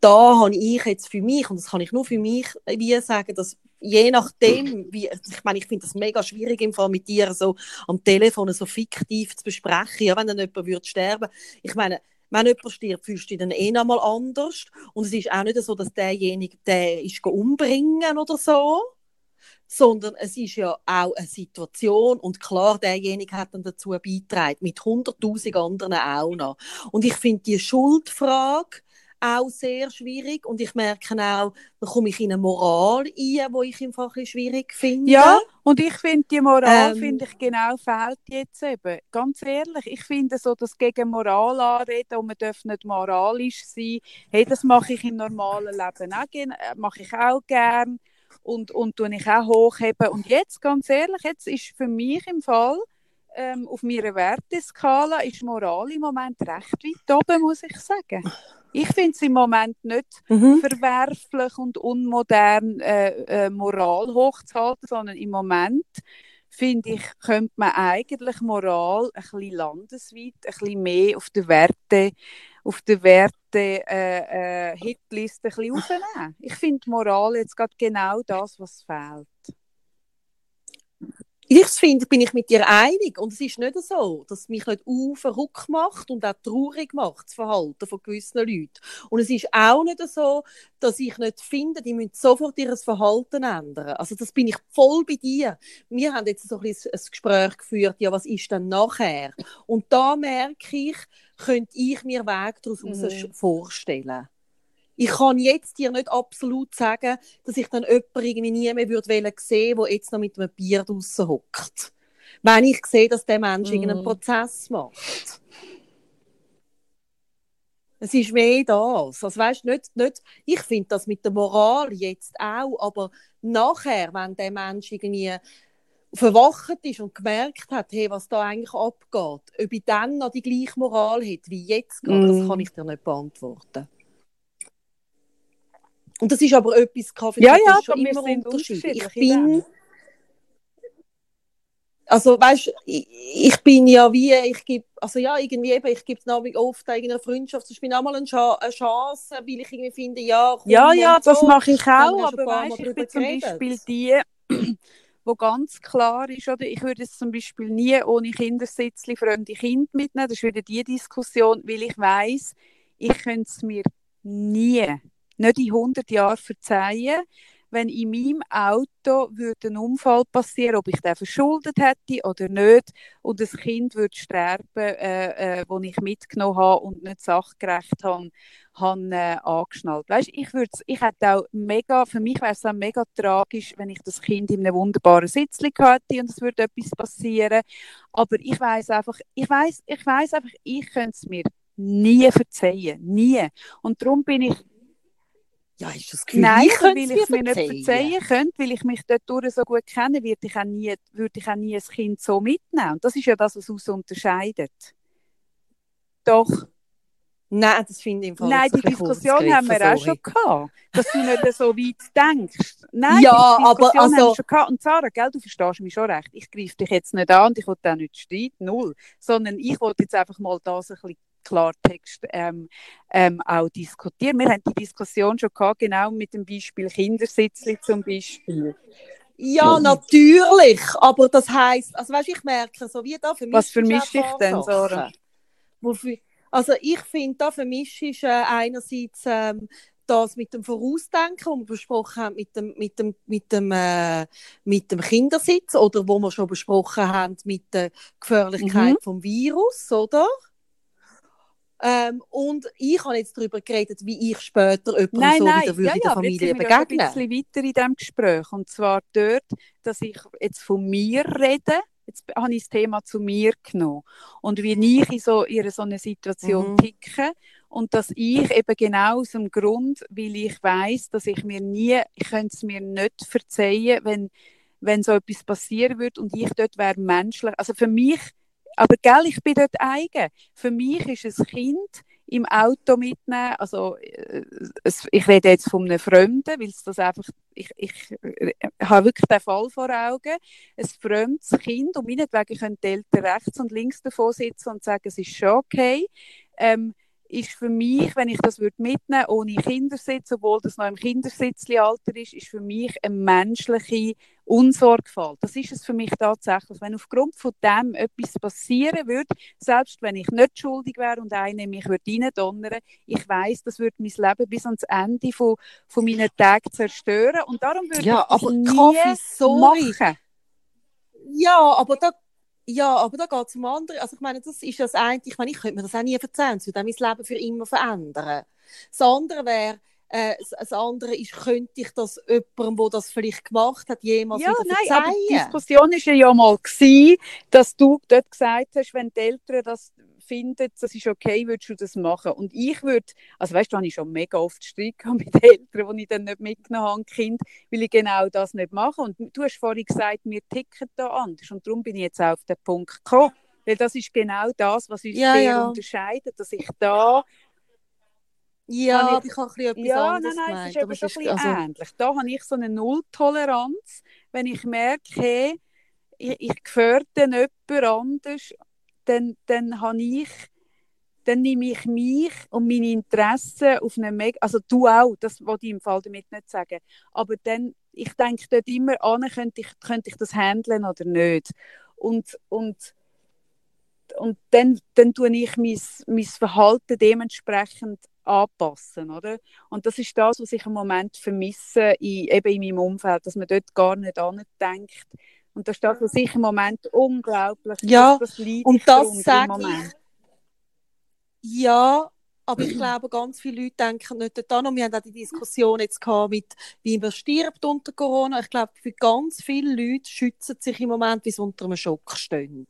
da habe ich jetzt für mich, und das kann ich nur für mich wie sagen, dass je nachdem, wie, ich meine, ich finde das mega schwierig im Fall mit dir so am Telefon so fiktiv zu besprechen, ja, wenn dann jemand würde sterben. Ich meine, wenn jemand stirbt, fühlst du dich dann eh nochmal anders. Und es ist auch nicht so, dass derjenige, der ist umbringen oder so, sondern es ist ja auch eine Situation und klar, derjenige hat dann dazu beigetragen, mit 100'000 anderen auch noch. Und ich finde die Schuldfrage auch sehr schwierig und ich merke auch, da komme ich in eine Moral ein, wo ich im Fall schwierig finde. Ja, und ich finde, die Moral, ähm, finde ich, genau fehlt jetzt eben. Ganz ehrlich, ich finde so, dass gegen Moral anreden und man darf nicht moralisch sein, hey, das mache ich im normalen Leben auch, äh, mache ich auch gern und, und tue ich auch hochheben. Und jetzt, ganz ehrlich, jetzt ist für mich im Fall, ähm, auf meiner Werteskala ist Moral im Moment recht weit oben, muss ich sagen. Ich finde es im Moment nicht mhm. verwerflich und unmodern, äh, äh, Moral hochzuhalten, sondern im Moment finde ich, könnte man eigentlich Moral ein bisschen landesweit, ein bisschen mehr auf der Werte, auf der Werte äh, äh, Hitliste ein bisschen aufnehmen. Ich finde Moral jetzt gerade genau das, was fehlt ich finde, bin ich mit dir einig. Und es ist nicht so, dass es mich nicht auf Ruck macht und auch traurig macht, das Verhalten von gewissen Leuten. Und es ist auch nicht so, dass ich nicht finde, die müssen sofort ihr Verhalten ändern. Also das bin ich voll bei dir. Wir haben jetzt so ein, bisschen ein Gespräch geführt, ja, was ist denn nachher? Und da merke ich, könnte ich mir Weg daraus mhm. vorstellen ich kann jetzt dir nicht absolut sagen, dass ich dann jemanden irgendwie nie mehr würde sehen der jetzt noch mit einem Bier draussen hockt. Wenn ich sehe, dass der Mensch mm. einen Prozess macht. Es ist mehr das. Also, weißt, nicht, nicht, ich finde das mit der Moral jetzt auch, aber nachher, wenn der Mensch irgendwie verwacht ist und gemerkt hat, hey, was da eigentlich abgeht, ob ich dann noch die gleiche Moral hat wie jetzt, mm. das kann ich dir nicht beantworten. Und das ist aber etwas, Kaffee ja, ja, schon immer unterschiedlich. Ich bin, also weißt, ich, ich bin ja wie, ich gebe, also ja, irgendwie eben, ich gebe es oft einer Freundschaft, ich bin auch mal eine, Chance, weil ich irgendwie finde, ja, komm, Ja, ja, das so. mache ich auch, aber weißt, ich bin zum Beispiel die, wo ganz klar ist, oder ich würde es zum Beispiel nie ohne Kindersitzli fremde Kinder mitnehmen, das ist wieder die Diskussion, weil ich weiß, ich könnte es mir nie nicht in 100 Jahren verzeihen, wenn in meinem Auto würde ein Unfall passieren, ob ich den verschuldet hätte oder nicht, und das Kind würde sterben, äh, äh, das ich mitgenommen habe und nicht sachgerecht habe, habe äh, angeschnallt. Weißt, ich ich hätte auch mega, für mich wäre es auch mega tragisch, wenn ich das Kind in einem wunderbaren Sitzli hätte und es würde etwas passieren. Aber ich weiß einfach, ich weiß, ich weiß einfach, ich könnte es mir nie verzeihen, nie. Und darum bin ich ja, ist das Gefühl, Nein, weil ich es mir nicht verzeihen könnte, weil ich mich dort so gut kenne, würde ich, auch nie, würde ich auch nie ein Kind so mitnehmen. Und das ist ja das, was uns unterscheidet. Doch. Nein, das finde ich im Fall Nein, die Diskussion haben wir auch schon gehabt, dass du nicht so weit denkst. Nein, ja, die Diskussion aber also... haben wir schon gehabt. Und Sarah, gell, du verstehst mich schon recht. Ich greife dich jetzt nicht an und ich will auch nicht streiten, null. Sondern ich wollte jetzt einfach mal das ein bisschen Klartext ähm, ähm, auch diskutieren. Wir haben die Diskussion schon gehabt, genau mit dem Beispiel Kindersitzli zum Beispiel. Ja, natürlich, aber das heißt, also weißt, ich merke so wie da für mich. Was vermischt dich denn, Sarah? also ich finde da für mich ist äh, einerseits ähm, das mit dem Vorausdenken, was wir besprochen haben mit dem, mit dem, mit dem, äh, mit dem Kindersitz oder wo wir schon besprochen haben mit der Gefährlichkeit mhm. vom Virus, oder? Ähm, und ich habe jetzt darüber geredet, wie ich später jemandem nein, so nein, wieder würde ja, in der Familie begegnen. Ich ein bisschen weiter in diesem Gespräch. Und zwar dort, dass ich jetzt von mir rede. Jetzt habe ich das Thema zu mir genommen. Und wie ich in so, in so einer Situation mhm. ticke. Und dass ich eben genau aus dem Grund, weil ich weiß, dass ich mir nie, ich könnte es mir nicht verzeihen, wenn, wenn so etwas passieren würde und ich dort wäre menschlich. Also für mich aber gell, ich bin dort eigen. Für mich ist ein Kind im Auto mitnehmen, also äh, ich rede jetzt von einem Fremden, weil es das einfach, ich, ich, ich habe wirklich den Fall vor Augen, ein fremdes Kind und meinetwegen können die Eltern rechts und links davor sitzen und sagen, es ist schon okay. Ähm, ist für mich, wenn ich das würde mitnehmen ohne Kindersitz, obwohl das noch im Kindersitzalter ist, ist für mich eine menschliche Unsorgfalt. Das ist es für mich tatsächlich. Wenn aufgrund von dem etwas passieren würde, selbst wenn ich nicht schuldig wäre und einer mich würde reindonnern, ich weiß, das würde mein Leben bis ans Ende von, von meinen Tagen zerstören und darum würde ja, ich das aber nie Kaffee, sorry. machen. Ja, aber da Ja, aber da geht es um andere. Also ich meine, das ist das eine, ich meine, ich könnte mir das auch nie verzeihen, es würde mein Leben für immer verändern. Das andere wäre, äh, das andere ist, könnte ich das jemandem, der das vielleicht gemacht hat, jemals ja, wieder nein, verzeihen? aber die Diskussion war ja mal, gewesen, dass du dort gesagt hast, wenn die Eltern das finden, das ist okay, würdest du das machen. Und ich würde, also weißt du, habe ich schon mega oft Streit mit Eltern, die ich dann nicht mitgenommen habe, Kind, weil ich genau das nicht mache. Und du hast vorhin gesagt, wir ticken da anders. Und darum bin ich jetzt auch auf den Punkt gekommen. Weil das ist genau das, was uns Ja, sehr ja. unterscheidet, dass ich da Ja, aber ich habe etwas Ja, anderes nein, nein, gemeint. es ist eben bisschen also, ähnlich. Da habe ich so eine Nulltoleranz, wenn ich merke, hey, ich, ich gefährde jemand anders, dann, dann habe ich dann nehme ich mich und meine Interessen auf eine Mega, also du auch, das wollte ich im Fall damit nicht sagen, aber dann, ich denke dort immer an, könnte ich, könnte ich das handeln oder nicht und, und, und dann, dann tue ich mein, mein Verhalten dementsprechend anpassen, oder? Und das ist das, was ich im Moment vermisse, in, eben in meinem Umfeld, dass man dort gar nicht denkt. Und das ist das, was ich im Moment unglaublich, Ja, das, das und ich das sage Moment. Ja, aber ich glaube, ganz viele Leute denken nicht daran. Und wir haben auch die Diskussion jetzt gehabt mit, wie man stirbt unter Corona. Ich glaube, für ganz viele Leute schützen sich im Moment, wie sie unter einem Schock stehen.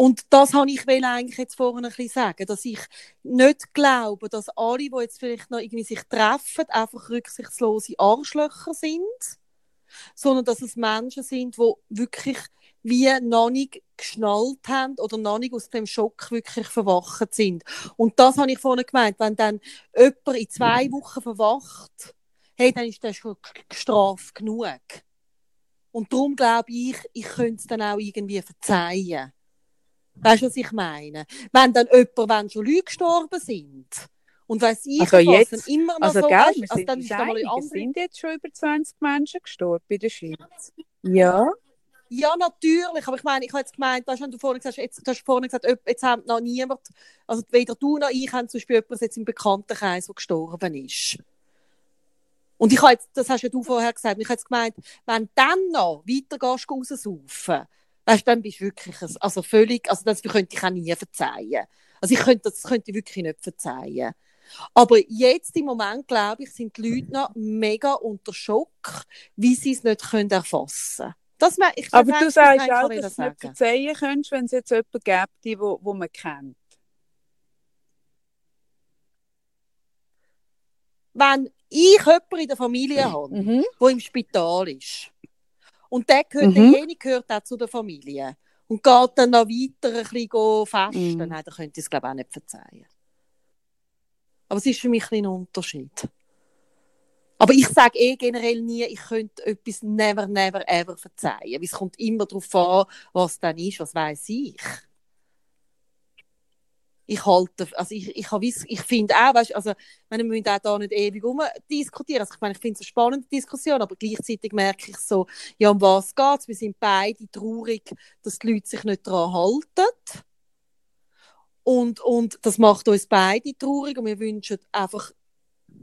Und das habe ich eigentlich jetzt vorhin ein bisschen sagen, dass ich nicht glaube, dass alle, die jetzt vielleicht noch irgendwie sich treffen, einfach rücksichtslose Arschlöcher sind, sondern dass es Menschen sind, die wirklich wie noch nicht geschnallt haben oder noch nicht aus dem Schock wirklich verwacht sind. Und das habe ich vorhin gemeint, wenn dann jemand in zwei Wochen verwacht, hey, dann ist das schon gestraft genug. Und darum glaube ich, ich könnte es dann auch irgendwie verzeihen. Weißt du, was ich meine? Wenn dann jemand, wenn schon Leute gestorben sind, und weiss ich, Also was, jetzt- dann immer noch Also, so, gell, wir also dann ist da mal einig, eine es andere sind jetzt schon über 20 Menschen gestorben in der Schweiz. Ja. Ja, natürlich. Aber ich meine, ich habe jetzt gemeint, weißt, du, wenn du vorhin gesagt hast, jetzt, du hast vorhin gesagt, jetzt haben noch niemand, also weder du noch ich haben zum Beispiel jemanden jetzt im Bekanntenkreis, der gestorben ist. Und ich habe jetzt, das hast ja du vorher gesagt, ich habe jetzt gemeint, wenn du dann noch weitergehst, raussaufen, weißt dann bist du wirklich, ein- also völlig, also das könnte ich auch nie verzeihen. Also ich könnte, das könnte ich wirklich nicht verzeihen. Aber jetzt im Moment, glaube ich, sind die Leute noch mega unter Schock, wie sie es nicht können erfassen können. Das, me- ich, Aber du sagst auch, dass du nicht sagen. verzeihen könntest, wenn es jetzt jemanden gäbe, die, wo, wo man kennt. Wenn ich jemanden in der Familie habe, Mhm. der im Spital ist, und der gehört, Mhm. derjenige gehört auch zu der Familie, und geht dann noch weiter ein bisschen fasten, Mhm. nein, dann könnte ich es, glaube ich, auch nicht verzeihen. Aber es ist für mich ein, ein Unterschied. Aber ich sage eh generell nie, ich könnte etwas never, never, ever verzeihen. Weil es kommt immer darauf an, was dann ist, was weiß ich. Ich halte, also ich, ich, ich finde auch, weißt, also, wir müssen auch da nicht ewig diskutieren. Also ich meine, ich finde es eine spannende Diskussion, aber gleichzeitig merke ich so, ja, um was geht es? Wir sind beide traurig, dass die Leute sich nicht daran halten. Und, und das macht uns beide traurig und wir wünschen einfach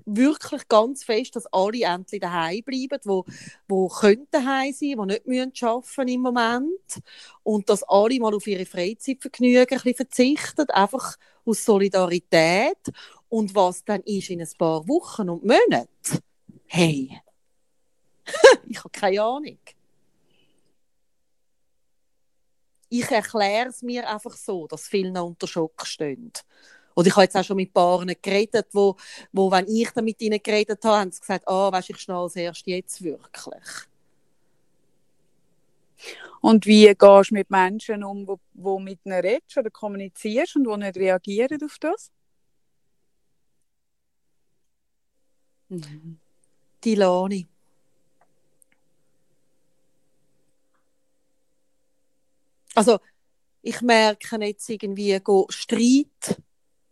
wirklich ganz fest, dass alle endlich daheim bleiben, wo, wo können daheim sein, wo nicht müssen arbeiten im Moment und dass alle mal auf ihre Freizeitvergnügen verzichten, einfach aus Solidarität und was dann ist in ein paar Wochen und Monaten. Hey, ich habe keine Ahnung. Ich erkläre es mir einfach so, dass viele noch unter Schock stehen. Oder ich habe jetzt auch schon mit Paaren geredet, wo, wo wenn ich dann mit ihnen geredet habe, haben sie gesagt, ah, weißt, ich schnall es erst jetzt wirklich. Und wie gehst du mit Menschen um, wo, wo mit ihnen redest oder kommunizierst und die nicht reagieren auf das? Mhm. Die Lani. Also, ich merke jetzt irgendwie, go Streit,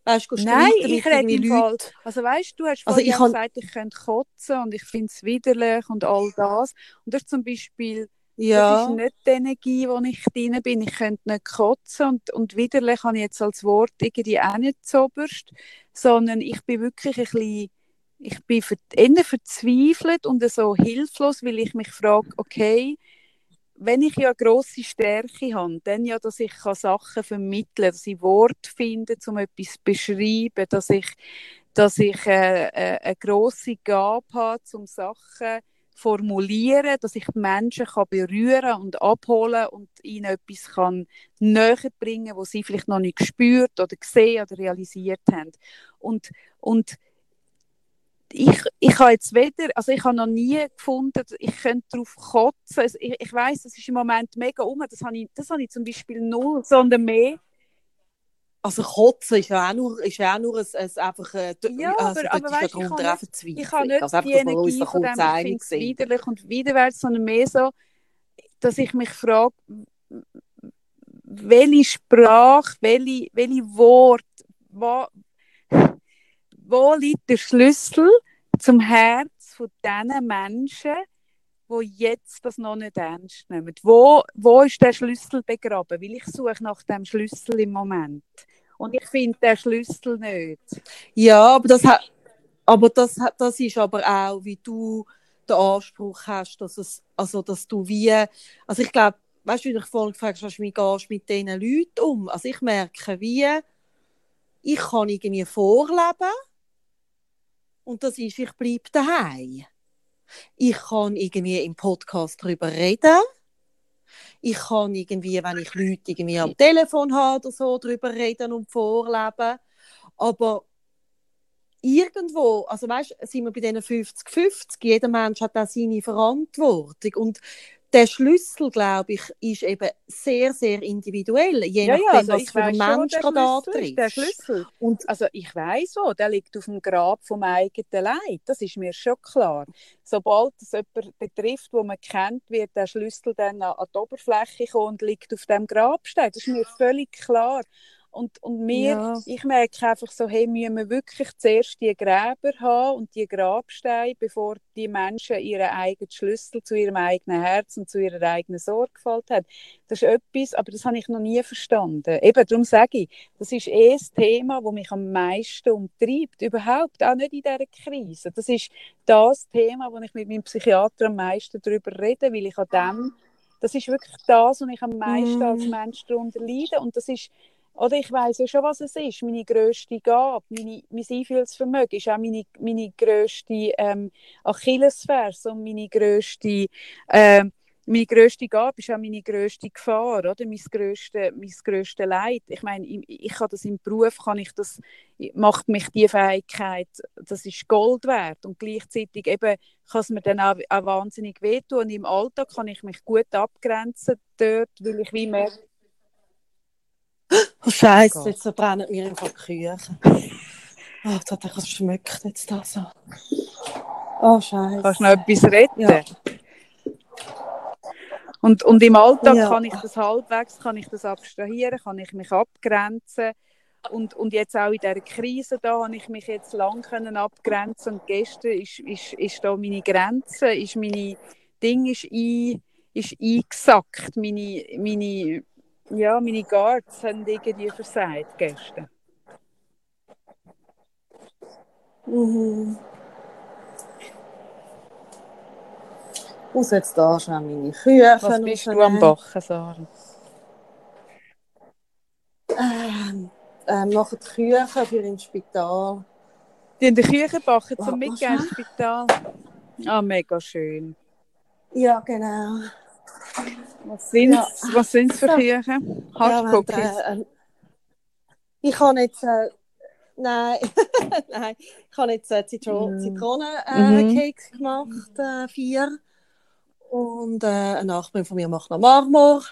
weißt du, Nein, ich rede im Fall. Also weißt du, du hast Also vorhin ich han- gesagt, ich könnte kotzen und ich finde es widerlich und all das. Und das ist zum Beispiel, das Ja, ist nicht die Energie, wo ich drin bin. Ich könnte nicht kotzen und, und widerlich habe ich jetzt als Wort irgendwie auch nicht so oberst, sondern ich bin wirklich ein bisschen, ich bin eher verzweifelt und so hilflos, weil ich mich frage, okay, wenn ich ja grosse Stärke habe, dann ja, dass ich Sachen vermitteln kann, dass ich Worte finde, um etwas zu beschreiben, dass ich, dass ich äh, äh, eine grosse Gabe habe, um Sachen formulieren, dass ich die Menschen kann berühren und abholen und ihnen etwas kann näher bringen, was sie vielleicht noch nicht gespürt oder gesehen oder realisiert haben. Und, und ich, ich habe jetzt weder, also ich habe noch nie gefunden, ich könnte darauf kotzen. Also ich, ich weiß, das ist im Moment mega um, das habe ich, das habe ich zum Beispiel null, sondern mehr. Also Kotzen ist ja auch nur, ist ja auch nur ein, ein einfach, äh, ja, also, aber, aber weißt, ich, kann nicht, ich habe nicht also die Energie von dem, ich finde widerlich und widerwärts, sondern mehr so, dass ich mich frage, welche Sprache, welche, welche Worte, wo, wo liegt der Schlüssel zum Herz von diesen Menschen, die jetzt das noch nicht ernst nehmen? Wo, wo ist der Schlüssel begraben? Weil ich suche nach dem Schlüssel im Moment. Und ich finde den Schlüssel nicht. Ja, aber das, aber das, das ist aber auch, wie du den Anspruch hast, dass, es, also, dass du wie, also ich glaube, weißt du, wie du dich vorhin gefragt hast, wie gehst du mit diesen Leuten um? Also ich merke, wie ich kann irgendwie vorleben und das ist, ich bleibe daheim. Ich kann irgendwie im Podcast darüber reden. Ich kann irgendwie, wenn ich Leute irgendwie am Telefon habe oder so, darüber reden und vorleben. Aber irgendwo, also weißt, sind wir bei diesen 50-50, jeder Mensch hat auch seine Verantwortung. Und der Schlüssel, glaube ich, ist eben sehr, sehr individuell, je ja, nachdem, ja, also was für ein Mensch gerade antritt. Der Schlüssel. Und also ich weiß wo, der liegt auf dem Grab vom eigenen Leid. Das ist mir schon klar. Sobald es jemanden betrifft, wo man kennt, wird der Schlüssel dann an die Oberfläche kommen und liegt auf dem Grabstein. Das ist mir völlig klar. Und, und mir, ja. ich merke einfach so, hey, müssen wir wirklich zuerst die Gräber haben und die Grabsteine, bevor die Menschen ihren eigenen Schlüssel zu ihrem eigenen Herz und zu ihrer eigenen Sorgfalt haben. Das ist etwas, aber das habe ich noch nie verstanden. Eben, darum sage ich, das ist eh das Thema, das mich am meisten umtreibt. Überhaupt, auch nicht in dieser Krise. Das ist das Thema, wo ich mit meinem Psychiater am meisten darüber rede, weil ich an dem, das ist wirklich das, was ich am meisten als Mensch darunter leide. Und das ist oder ich weiß ja schon, was es ist. Meine grösste Gabe, meine, mein Einfühlsvermögen ist auch meine, meine grösste ähm, Achillesferse und meine grösste, äh, meine grösste Gabe ist auch meine grösste Gefahr, oder? Mein grösste, grösste Leid. Ich meine, ich, ich kann das im Beruf, kann ich das, macht mich die Fähigkeit, das ist Gold wert und gleichzeitig eben kann es mir dann auch, auch wahnsinnig wehtun und im Alltag kann ich mich gut abgrenzen dort, weil ich wie merke, Oh Scheiße, oh jetzt verbrennen mir einfach die Küche. Oh, das hat etwas schmeckt jetzt da so. Oh Scheiße. Kannst du noch etwas retten? Ja. Und, und im Alltag ja. kann ich das halbwegs, kann ich das abstrahieren, kann ich mich abgrenzen. Und, und jetzt auch in dieser Krise da habe ich mich jetzt lang können abgrenzen und gestern ist, ist, ist da meine Grenze, ist meine Ding ist, ein, ist eingesackt, meine, meine ja, meine Guards haben irgendwie versagt gestern. Mhm. Muss jetzt da schon meine Küche Was bist du am Backen, Sarah? Ähm, ähm, machen die Küche für ins Spital. Die in der Küche backen zum Mitgehen ins Spital? Ah, mega schön. Ja, genau. Was sind ja. was sind's für Kirchen? Hardcookies? Ja, äh, ich habe jetzt äh, nein, nein, ich habe jetzt äh, Zitron mm. Zitronencakes äh, mhm. gemacht, vier. Und äh, ein Nachbar von mir macht noch Marmor.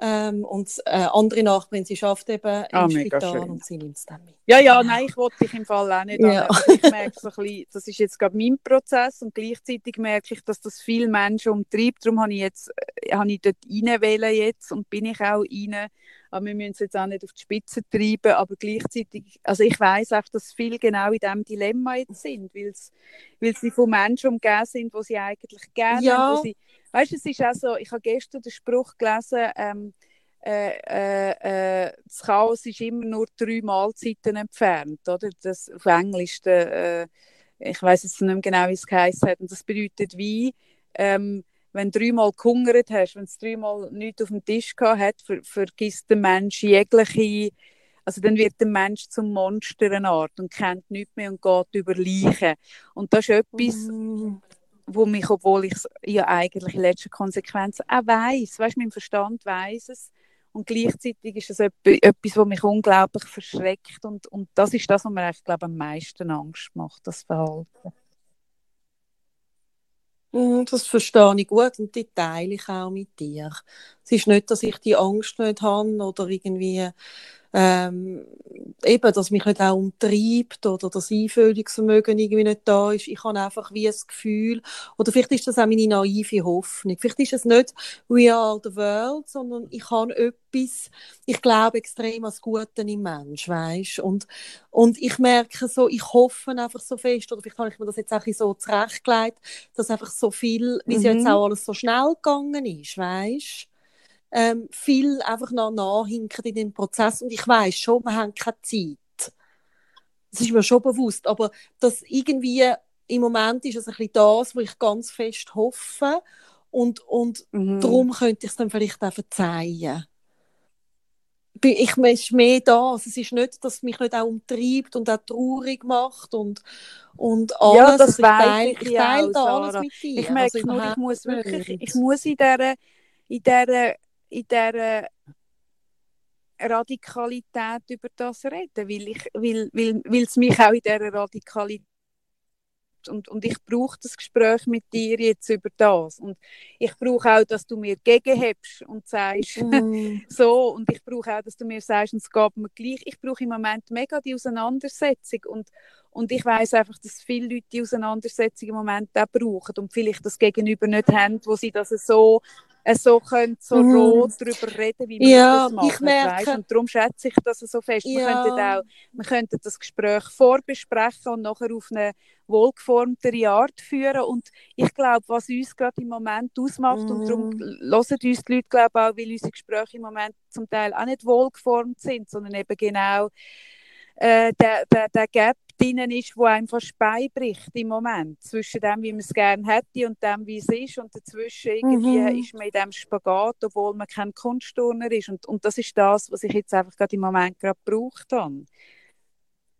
Ähm, und äh, andere Nachbarin, sie arbeitet eben ah, im Spital schön. und sie nimmt es dann mit. Ja, ja, nein, ich wollte dich im Fall auch nicht ja. ich merke so ein bisschen, das ist jetzt gerade mein Prozess und gleichzeitig merke ich, dass das viele Menschen umtreibt. Darum habe ich, jetzt, äh, habe ich dort rein jetzt und bin ich auch rein. Aber wir müssen es jetzt auch nicht auf die Spitze treiben, aber gleichzeitig, also ich weiß auch, dass viele genau in diesem Dilemma jetzt sind, weil sie von Menschen umgeben sind, die sie eigentlich gerne ja. haben, sie Weißt es ist auch so, ich habe gestern den Spruch gelesen, ähm, äh, äh, äh, das Chaos ist immer nur drei Mahlzeiten entfernt, oder? Das auf Englisch, der, äh, ich weiß jetzt nicht mehr genau, wie es geheißen hat, und das bedeutet wie, ähm, wenn du dreimal gehungert hast, wenn du dreimal nichts auf dem Tisch gehabt hast, ver vergisst der Mensch jegliche, also dann wird der Mensch zum Monster eine Art und kennt nichts mehr und geht über Leichen. Und das ist etwas, mm. Wo mich, obwohl ich ja eigentlich in letzter Konsequenz auch weiss, weißt, mein Verstand weiß es, und gleichzeitig ist es etwas, was mich unglaublich verschreckt. Und, und das ist das, was mir eigentlich, glaube am meisten Angst macht, das Verhalten. Mm, das verstehe ich gut und die teile ich auch mit dir. Es ist nicht, dass ich die Angst nicht habe oder irgendwie ähm, eben, dass mich nicht auch umtreibt oder das Einfühlungsvermögen irgendwie nicht da ist. Ich habe einfach wie ein Gefühl, oder vielleicht ist das auch meine naive Hoffnung. Vielleicht ist es nicht «We are the world», sondern ich habe etwas, ich glaube extrem an das Gute im Mensch, weißt? Und, und ich merke so, ich hoffe einfach so fest, oder vielleicht habe ich mir das jetzt auch so zurechtgelegt, dass einfach so viel, wie es mhm. jetzt auch alles so schnell gegangen ist, weißt? Ähm, viel einfach noch nachhinken in dem Prozess. Und ich weiß schon, wir haben keine Zeit. Das ist mir schon bewusst. Aber das irgendwie im Moment ist es ein bisschen das, wo ich ganz fest hoffe. Und, und mhm. darum könnte ich es dann vielleicht auch verzeihen. Ich ist mehr das. Es ist nicht, dass es mich nicht auch umtreibt und auch traurig macht und, und alles. Ja, das also ich teile, ich, ich teile da alles mit dir. Ich merke also nur, ich muss wirklich, ich muss in dieser, in dieser in dieser Radikalität über das reden, weil, ich, weil, weil, weil es mich auch in dieser Radikalität und, und ich brauche das Gespräch mit dir jetzt über das und ich brauche auch, dass du mir gegenhebst und sagst mm. so und ich brauche auch, dass du mir sagst, es geht mir gleich. Ich brauche im Moment mega die Auseinandersetzung und und ich weiß einfach, dass viele Leute die Auseinandersetzung im Moment auch brauchen und vielleicht das Gegenüber nicht haben, wo sie das so so können so mhm. rot darüber reden, wie wir ja, das machen. Ich merke, Und darum schätze ich das so fest. Ja. Wir, könnten auch, wir könnten das Gespräch vorbesprechen und nachher auf eine wohlgeformtere Art führen. Und ich glaube, was uns gerade im Moment ausmacht, mhm. und darum mhm. hören uns die Leute glaube auch, weil unsere Gespräche im Moment zum Teil auch nicht wohlgeformt sind, sondern eben genau äh, der, der, der Gap drin ist, wo einem fast beibricht im Moment. Zwischen dem, wie man es gerne hätte und dem, wie es ist. Und dazwischen irgendwie mhm. ist man in diesem Spagat, obwohl man kein Kunstturner ist. Und, und das ist das, was ich jetzt einfach gerade im Moment gerade gebraucht habe.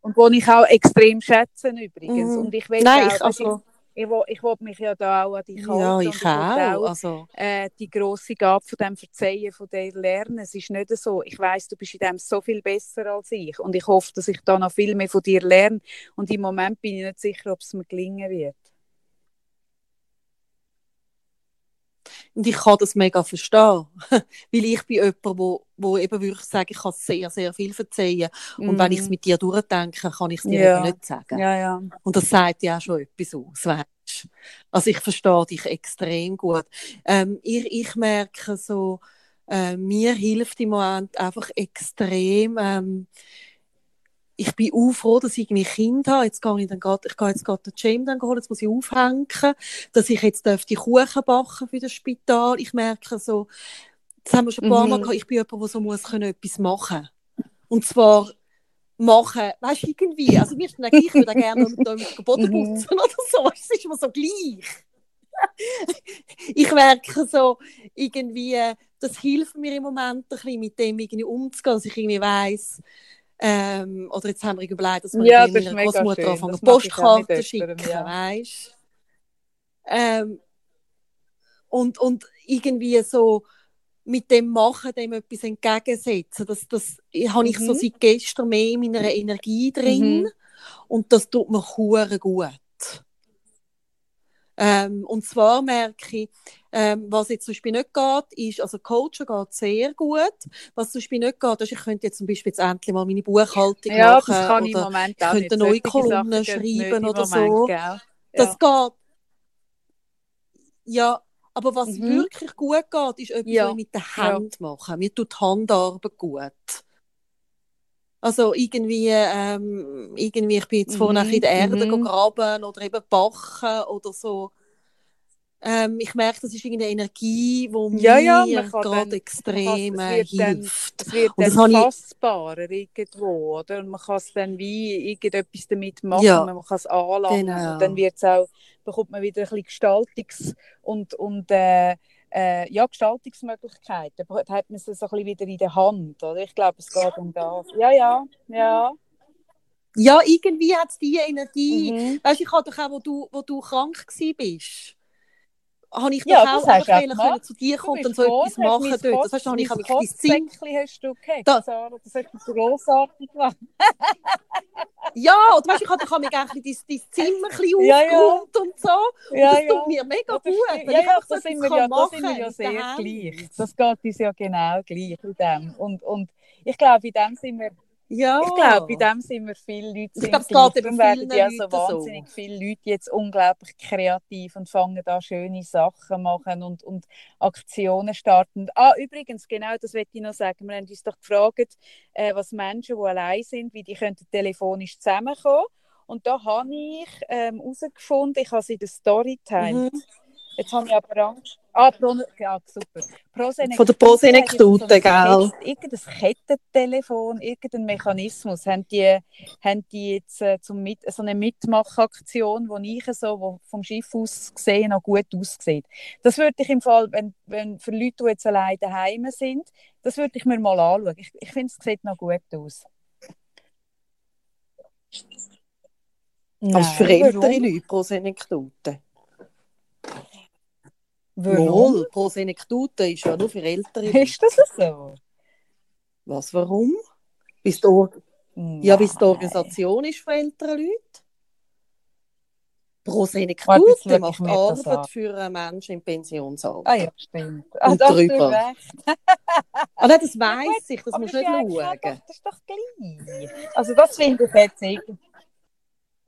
Und wo ich auch extrem schätze übrigens. Mhm. Und ich will Nein, auch, ich, also ich, will, ich will mich ja da auch an dich halten. Ja, ich, ich auch. auch also. äh, die grosse Gabe von dem Verzeihen, von dem Lernen. Es ist nicht so, ich weiß, du bist in dem so viel besser als ich. Und ich hoffe, dass ich da noch viel mehr von dir lerne. Und im Moment bin ich nicht sicher, ob es mir gelingen wird. Und ich kann das mega verstehen, weil ich bin jemand, wo, wo eben wirklich sagen, ich kann sehr, sehr viel verzeihen. Und mm. wenn ich es mhm. mit dir durchdenke, kann ich es dir ja. eben nicht sagen. Ja, ja. Und das sagt ja auch schon etwas aus, weißt Also ich verstehe dich extrem gut. Ähm, ich, ich merke so, äh, mir hilft im Moment einfach extrem, ähm, ich bin auch froh, dass ich irgendwie Kind habe. Jetzt gehe ich, dann grad, ich gehe jetzt gerade den Jam dann holen, jetzt muss ich aufhängen, dass ich jetzt die Kuchen backen für das Spital. Ich merke so, das haben wir schon ein paar mhm. Mal gehabt, ich bin jemand, der so muss können, etwas machen Und zwar machen, weißt du, irgendwie, also mir ist dann gleich, ich würde gerne mit dem Boden mhm. putzen oder so, es ist immer so gleich. ich merke so, irgendwie, das hilft mir im Moment ein bisschen, mit dem irgendwie umzugehen, dass ich irgendwie weiss, ähm, oder jetzt haben wir überlegt, dass wir ja, meiner Großmutter anfangen, Postkarten schicken, ja. weißt ähm, und, und irgendwie so mit dem Machen, dem etwas entgegensetzen. Das, das habe ich mhm. so seit gestern mehr in meiner Energie drin. Mhm. Und das tut mir hure gut. Ähm, und zwar merke ich, ähm, was jetzt zum Beispiel nicht geht, ist, also Coachen geht sehr gut. Was zum Beispiel nicht geht, ist, ich könnte jetzt zum Beispiel jetzt endlich mal meine Buchhaltung ja, machen. Das kann ich im Moment auch ich könnte neue Kolumnen schreiben oder Moment, so. Ja. Das geht. Ja, aber was mhm. wirklich gut geht, ist etwas, ja. mit der Hand ja. machen. Mir tut Handarbeit gut. Also irgendwie, ähm, irgendwie ich bin jetzt vorhin mhm. in der Erde mhm. graben oder eben backen oder so. Ähm, ich merke, das ist irgendeine Energie, die Ja, ja, mir man kann gerade dann- extrem kann- äh, es wird dann- hilft. Es wird Und dann habe ich- fassbarer irgendwo, oder? Und man kann es dann wie irgendetwas damit machen, Ja. man kann es anlangen. Genau. Und dann wird's auch, bekommt man wieder ein bisschen Gestaltungs- und, und äh, äh, ja, Gestaltungsmöglichkeiten. Da hat man es so ein bisschen wieder in der Hand, oder? Ich glaube, es geht um das. Ja, ja, ja. Ja, irgendwie hat es diese Energie. Mhm. Weißt du, ich habe doch auch, wo du, wo du krank bist, habe ich Ja, auch das hast auch wollen gemacht. können zu dir kommen und so etwas hast machen dort. Das heißt, habe ich auch Zimmer. Kostsäckchen hast du gehackt, Da- Sarah. Das hast du grossartig gemacht. Ja, und weißt ich habe mich eigentlich dein, dein Zimmer ein bisschen Ja, ja. und so. Und Ja, das ja. tut mir mega Ja, das gut. Ja, ja, einfach so da sind wir ja, kann da machen sind wir ja sehr gleich. Das geht uns ja genau gleich in dem. Und, und ich glaube, in dem sind wir, Ja. ich glaube, in dem sind wir viele Leute Ich glaube, es geht eben werden ja so Leuten so. wahnsinnig viele Leute jetzt unglaublich kreativ und fangen da schöne Sachen machen und, und Aktionen starten. Ah, übrigens, genau, das wollte ich noch sagen. Wir haben uns doch gefragt, äh, was Menschen, die allein sind, wie die könnten telefonisch zusammenkommen. Und da habe ich ähm, herausgefunden, ich habe sie in der Story geteilt. Mhm. Jetzt habe ich aber Angst. Ah, Pro, ja, super. Prosenektute Von der ein gell? Irgendein Kettentelefon, irgendein Mechanismus haben die, haben die jetzt äh, zum Mit so eine Mitmachaktion, die ich so wo vom Schiff aus gesehen noch gut aussieht. Das würde ich im Fall, wenn, wenn für Leute, die jetzt allein daheim sind, das würde ich mir mal anschauen. Ich, ich finde, es sieht noch gut aus. Also für Nein, ältere? Leute pro Senektote. Warum? Wohl, pro Senektote ist ja nur für ältere. Ist das so? Was, warum? Bis die Or ja, bis die Organisation ist für ältere Leute. Pro Warte, jetzt Senektote schau macht. Arbeit für einen Menschen im Pensionsalter. Ah ja, stimmt. Ah, Und drüber. Ah, nein, das gut, ich, das musst das du nicht schauen. Das ist doch gleich. Also das finde ich jetzt irgendwie...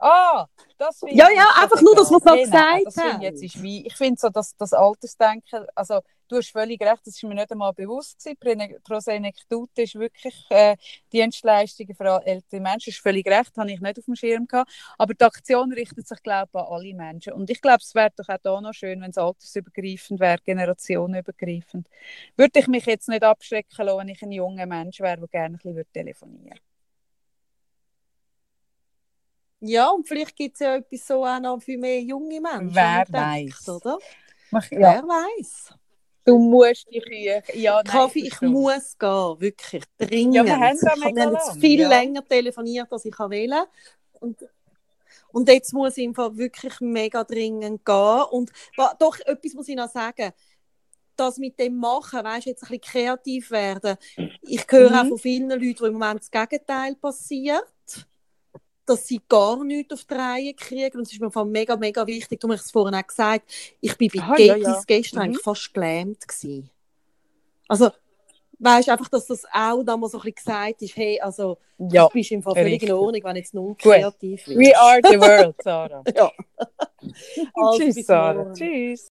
Ah, das finde Ja, ich ja, einfach nur, dass wir es noch gesagt das haben. Ich, jetzt ist wie, ich finde so, dass das Altersdenken, also du hast völlig recht, das ist mir nicht einmal bewusst gewesen. Prosenektute ist wirklich äh, Dienstleistungen für ältere Menschen, ist völlig recht, habe ich nicht auf dem Schirm gehabt. Aber die Aktion richtet sich, glaube ich, an alle Menschen. Und ich glaube, es wäre doch auch da noch schön, wenn es altersübergreifend wäre, generationenübergreifend. Würde ich mich jetzt nicht abschrecken lassen, wenn ich ein junger Mensch wäre, der gerne ein bisschen telefonieren würde. Ja, und vielleicht gibt es ja etwas so auch noch für mehr junge Menschen. Wer weiss. Oder? Mach- Ja, Wer weiß. du musst die Kühe... Ja, nein, Kaffee, ich verstehe. muss gehen, wirklich dringend. Ja, wir haben ich habe jetzt viel ja. länger telefoniert, als ich wollte. Und, und jetzt muss ich Fall wirklich mega dringend gehen. Und doch, etwas muss ich noch sagen. Das mit dem Machen, weißt du, jetzt ein bisschen kreativ werden. Ich höre Mhm. auch von vielen Leuten, wo im Moment das Gegenteil passiert. Dass sie gar nichts auf die Reihe kriegen. Und es ist mir Fall mega, mega wichtig. Du hast es vorhin auch gesagt. Ich bin bei Aha, Ge ja, ja. gestern Mhm. eigentlich fast gelähmt. Gewesen. Also, weißt du, einfach, dass das auch da mal so ein bisschen gesagt ist, hey, also, Ja, du bist im Fall völlig richtig. in Ordnung, wenn jetzt nur kreativ we are the world, Sarah. Ja. Also, Tschüss, Sarah. morgen. Tschüss.